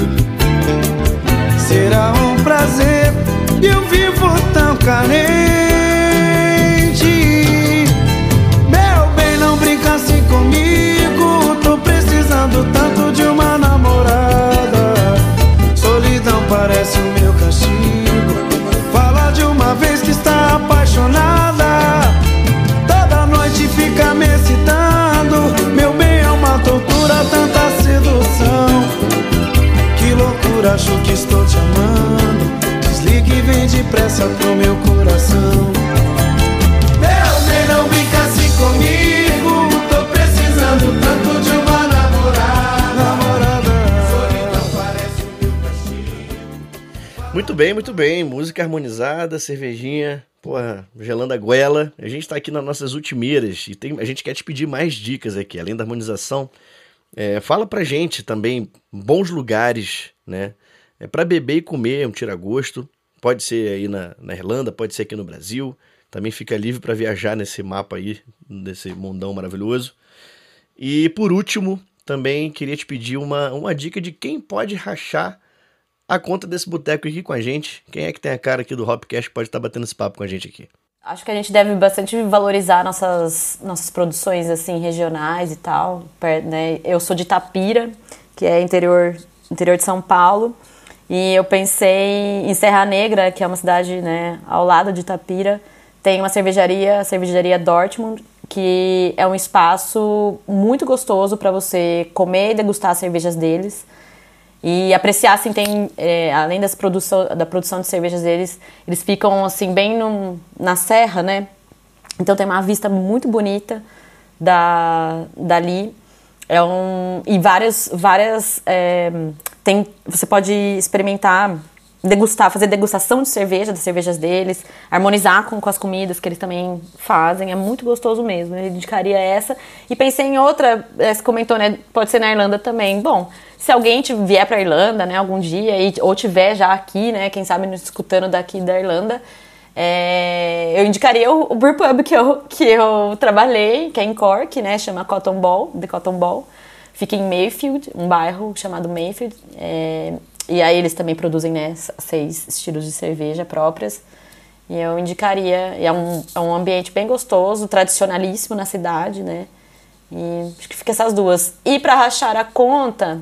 Será um prazer, eu vivo tão carente. Acho que estou te amando. E vem depressa pro meu coração. Meu bem, não brinca assim comigo. Tô precisando tanto de uma namorada. Namorada. Muito bem, muito bem. Música harmonizada, cervejinha, porra, gelando a goela. A gente tá aqui nas nossas ultimeiras e tem, a gente quer te pedir mais dicas aqui, além da harmonização. É, fala pra gente também bons lugares, né? É para beber e comer, um tira-gosto. Pode ser aí na, na Irlanda, pode ser aqui no Brasil. Também fica livre para viajar nesse mapa aí, desse mundão maravilhoso. E por último, também queria te pedir uma, uma dica de quem pode rachar a conta desse boteco aqui com a gente. Quem é que tem a cara aqui do Hopcast pode estar batendo esse papo com a gente aqui? Acho que a gente deve bastante valorizar nossas, nossas produções assim regionais e tal. né? Eu sou de Tapira, que é interior, interior de São Paulo, e eu pensei em Serra Negra, que é uma cidade né, ao lado de Tapira, tem uma cervejaria, a cervejaria Dortmund, que é um espaço muito gostoso para você comer e degustar as cervejas deles. E apreciar, assim, tem, é, além das produção, da produção de cervejas deles, eles ficam, assim, bem no, na serra, né? Então tem uma vista muito bonita da, dali. É um, e várias, várias é, tem, você pode experimentar degustar, fazer degustação de cerveja, das cervejas deles, harmonizar com, com as comidas que eles também fazem. É muito gostoso mesmo. Eu indicaria essa. E pensei em outra, você comentou, né? Pode ser na Irlanda também. Bom, se alguém vier para Irlanda, né, algum dia, e, ou tiver já aqui, né, quem sabe nos escutando daqui da Irlanda, é, eu indicaria o, o Brew Pub que eu, que eu trabalhei, que é em Cork, né, chama Cotton Ball, The Cotton Ball. Fica em Mayfield, um bairro chamado Mayfield. É, e aí eles também produzem né, seis estilos de cerveja próprias. E eu indicaria, é um, é um ambiente bem gostoso, tradicionalíssimo na cidade, né? E acho que fica essas duas. E para rachar a conta,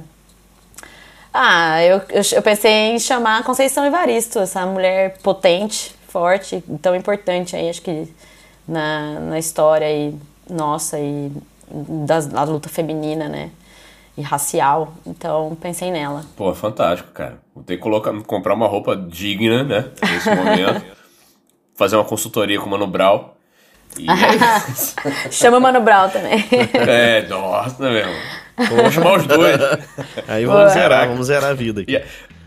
ah, eu, eu, eu, pensei em chamar Conceição Evaristo, essa mulher potente, forte, tão importante aí, acho que na, na história aí, nossa e da, da luta feminina, né? e racial. Então, pensei nela. Pô, fantástico, cara. Vou ter que colocar, comprar uma roupa digna, né? Nesse momento. Fazer uma consultoria com o Mano Brau. E é Chama o Mano Brau também. é, nossa, meu. Vamos chamar os dois. Aí vamos zerar, vamos zerar a vida aqui.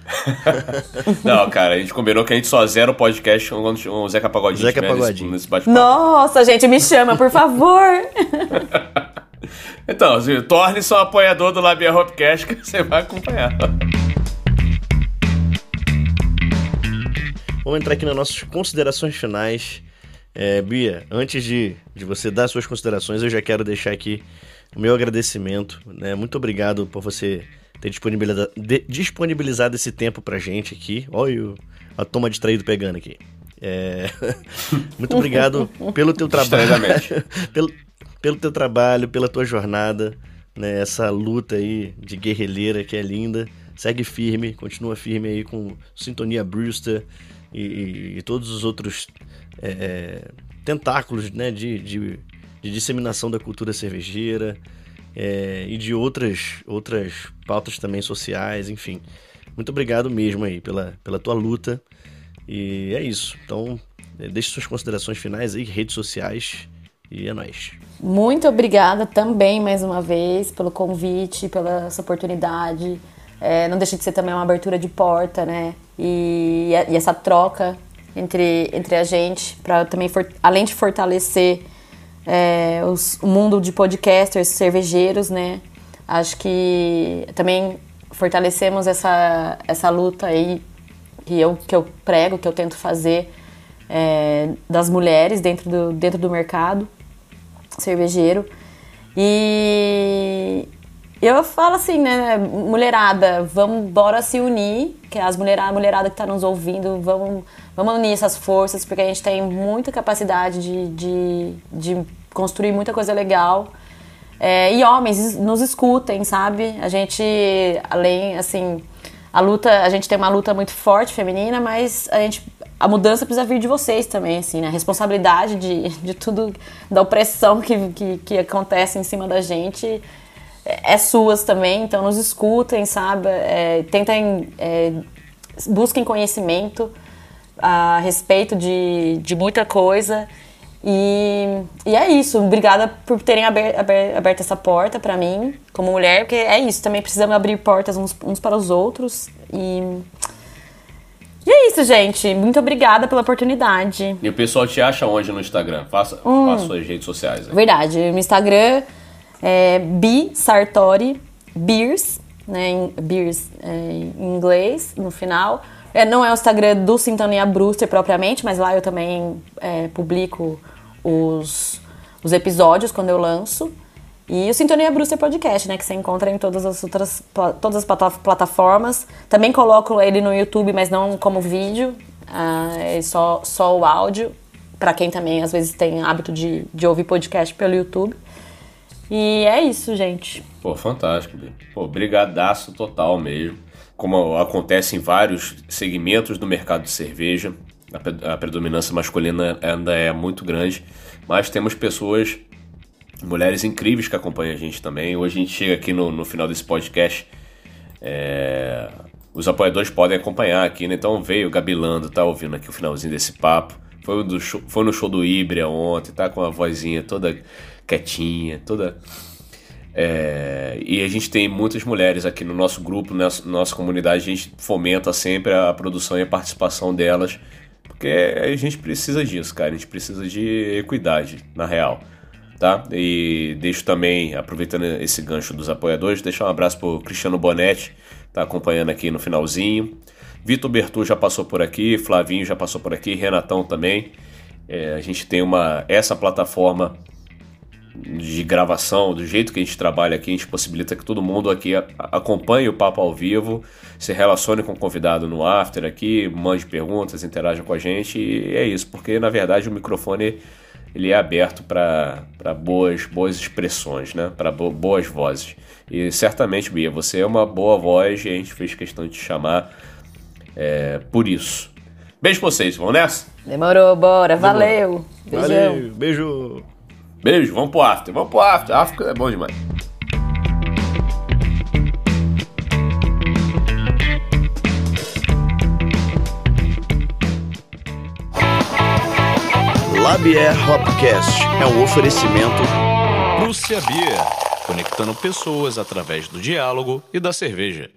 Não, cara, a gente combinou que a gente só zera o podcast quando o Zeca Pagodinho Zeca Pagodinho. nesse, nesse bate-papo. Nossa, gente, me chama, por favor. Então, torne-se um apoiador do Labia Hopcast que você vai acompanhar. Vamos entrar aqui nas nossas considerações finais. É, Bia, antes de, de você dar suas considerações, eu já quero deixar aqui o meu agradecimento. Né? Muito obrigado por você ter disponibilizado, de, disponibilizado esse tempo pra gente aqui. Olha o, a toma distraído pegando aqui. É... Muito obrigado pelo teu trabalho. pelo, pelo teu trabalho, pela tua jornada, né? Essa luta aí de guerrilheira que é linda. Segue firme, continua firme aí com Sintonia Brewster e, e, e todos os outros é, é, tentáculos né, de, de, de, disseminação da cultura cervejeira é, e de outras, outras pautas também sociais, enfim. Muito obrigado mesmo aí pela, pela tua luta. E é isso. Então, é, deixe suas considerações finais aí, redes sociais e é nóis. Muito obrigada também, mais uma vez, pelo convite, pela essa oportunidade. É, não deixa de ser também uma abertura de porta, né? E, e essa troca entre, entre a gente, para também, for, além de fortalecer é, os, o mundo de podcasters, cervejeiros, né? Acho que também fortalecemos essa, essa luta aí que eu, que eu prego, que eu tento fazer é, das mulheres dentro do, dentro do mercado cervejeiro. E eu falo assim, né, mulherada, vamos bora se unir, que as mulherada, mulherada que está nos ouvindo, vamos, vamos unir essas forças, porque a gente tem muita capacidade de, de, de construir muita coisa legal. É, e homens, nos escutem, sabe? A gente, além, assim, a luta, a gente tem uma luta muito forte feminina, mas a gente a mudança precisa vir de vocês também, assim, né? A responsabilidade de, de tudo, da opressão que, que, que acontece em cima da gente é, é suas também, então nos escutem, sabe? É, tentem, é, busquem conhecimento a respeito de, de muita coisa. E, e é isso, obrigada por terem aberto, aberto essa porta para mim, como mulher, porque é isso, também precisamos abrir portas uns, uns para os outros. E e é isso, gente. Muito obrigada pela oportunidade. E o pessoal te acha onde no Instagram? Faça, hum. faça suas redes sociais. Aí. Verdade. No Instagram é Bi Sartori Beers, né? Em, beers é, em inglês, no final. É, não é o Instagram do Sintonia Brewster propriamente, mas lá eu também é, publico os, os episódios quando eu lanço. E o Sintonia Brewster Podcast, né? Que você encontra em todas as outras todas as plataformas. Também coloco ele no YouTube, mas não como vídeo. Ah, é só, só o áudio. para quem também às vezes tem hábito de, de ouvir podcast pelo YouTube. E é isso, gente. Pô, fantástico, Bia. Pô, brigadaço total mesmo. Como acontece em vários segmentos do mercado de cerveja, a predominância masculina ainda é muito grande, mas temos pessoas mulheres incríveis que acompanham a gente também. Hoje a gente chega aqui no, no final desse podcast. É, os apoiadores podem acompanhar aqui, né? Então veio Gabilando, tá ouvindo aqui o finalzinho desse papo. Foi, do show, foi no show do Ibria ontem, tá com a vozinha toda quietinha, toda. É, e a gente tem muitas mulheres aqui no nosso grupo, na nossa comunidade, a gente fomenta sempre a produção e a participação delas, porque a gente precisa disso, cara, a gente precisa de equidade, na real. Tá? E deixo também, aproveitando esse gancho dos apoiadores, deixar um abraço pro Cristiano Bonetti, tá acompanhando aqui no finalzinho. Vitor Bertu já passou por aqui, Flavinho já passou por aqui, Renatão também. É, a gente tem uma essa plataforma de gravação, do jeito que a gente trabalha aqui, a gente possibilita que todo mundo aqui acompanhe o papo ao vivo, se relacione com o convidado no after aqui, mande perguntas, interaja com a gente e é isso, porque na verdade o microfone ele é aberto para boas, boas expressões, né? para bo boas vozes. E certamente, Bia, você é uma boa voz e a gente fez questão de te chamar é, por isso. Beijo pra vocês, vamos nessa? Demorou, bora, valeu. Beijão. Valeu, beijo. Beijo, vamos pro after, vamos pro after. After é bom demais. Labier Hopcast é um oferecimento Prússia Beer, conectando pessoas através do diálogo e da cerveja.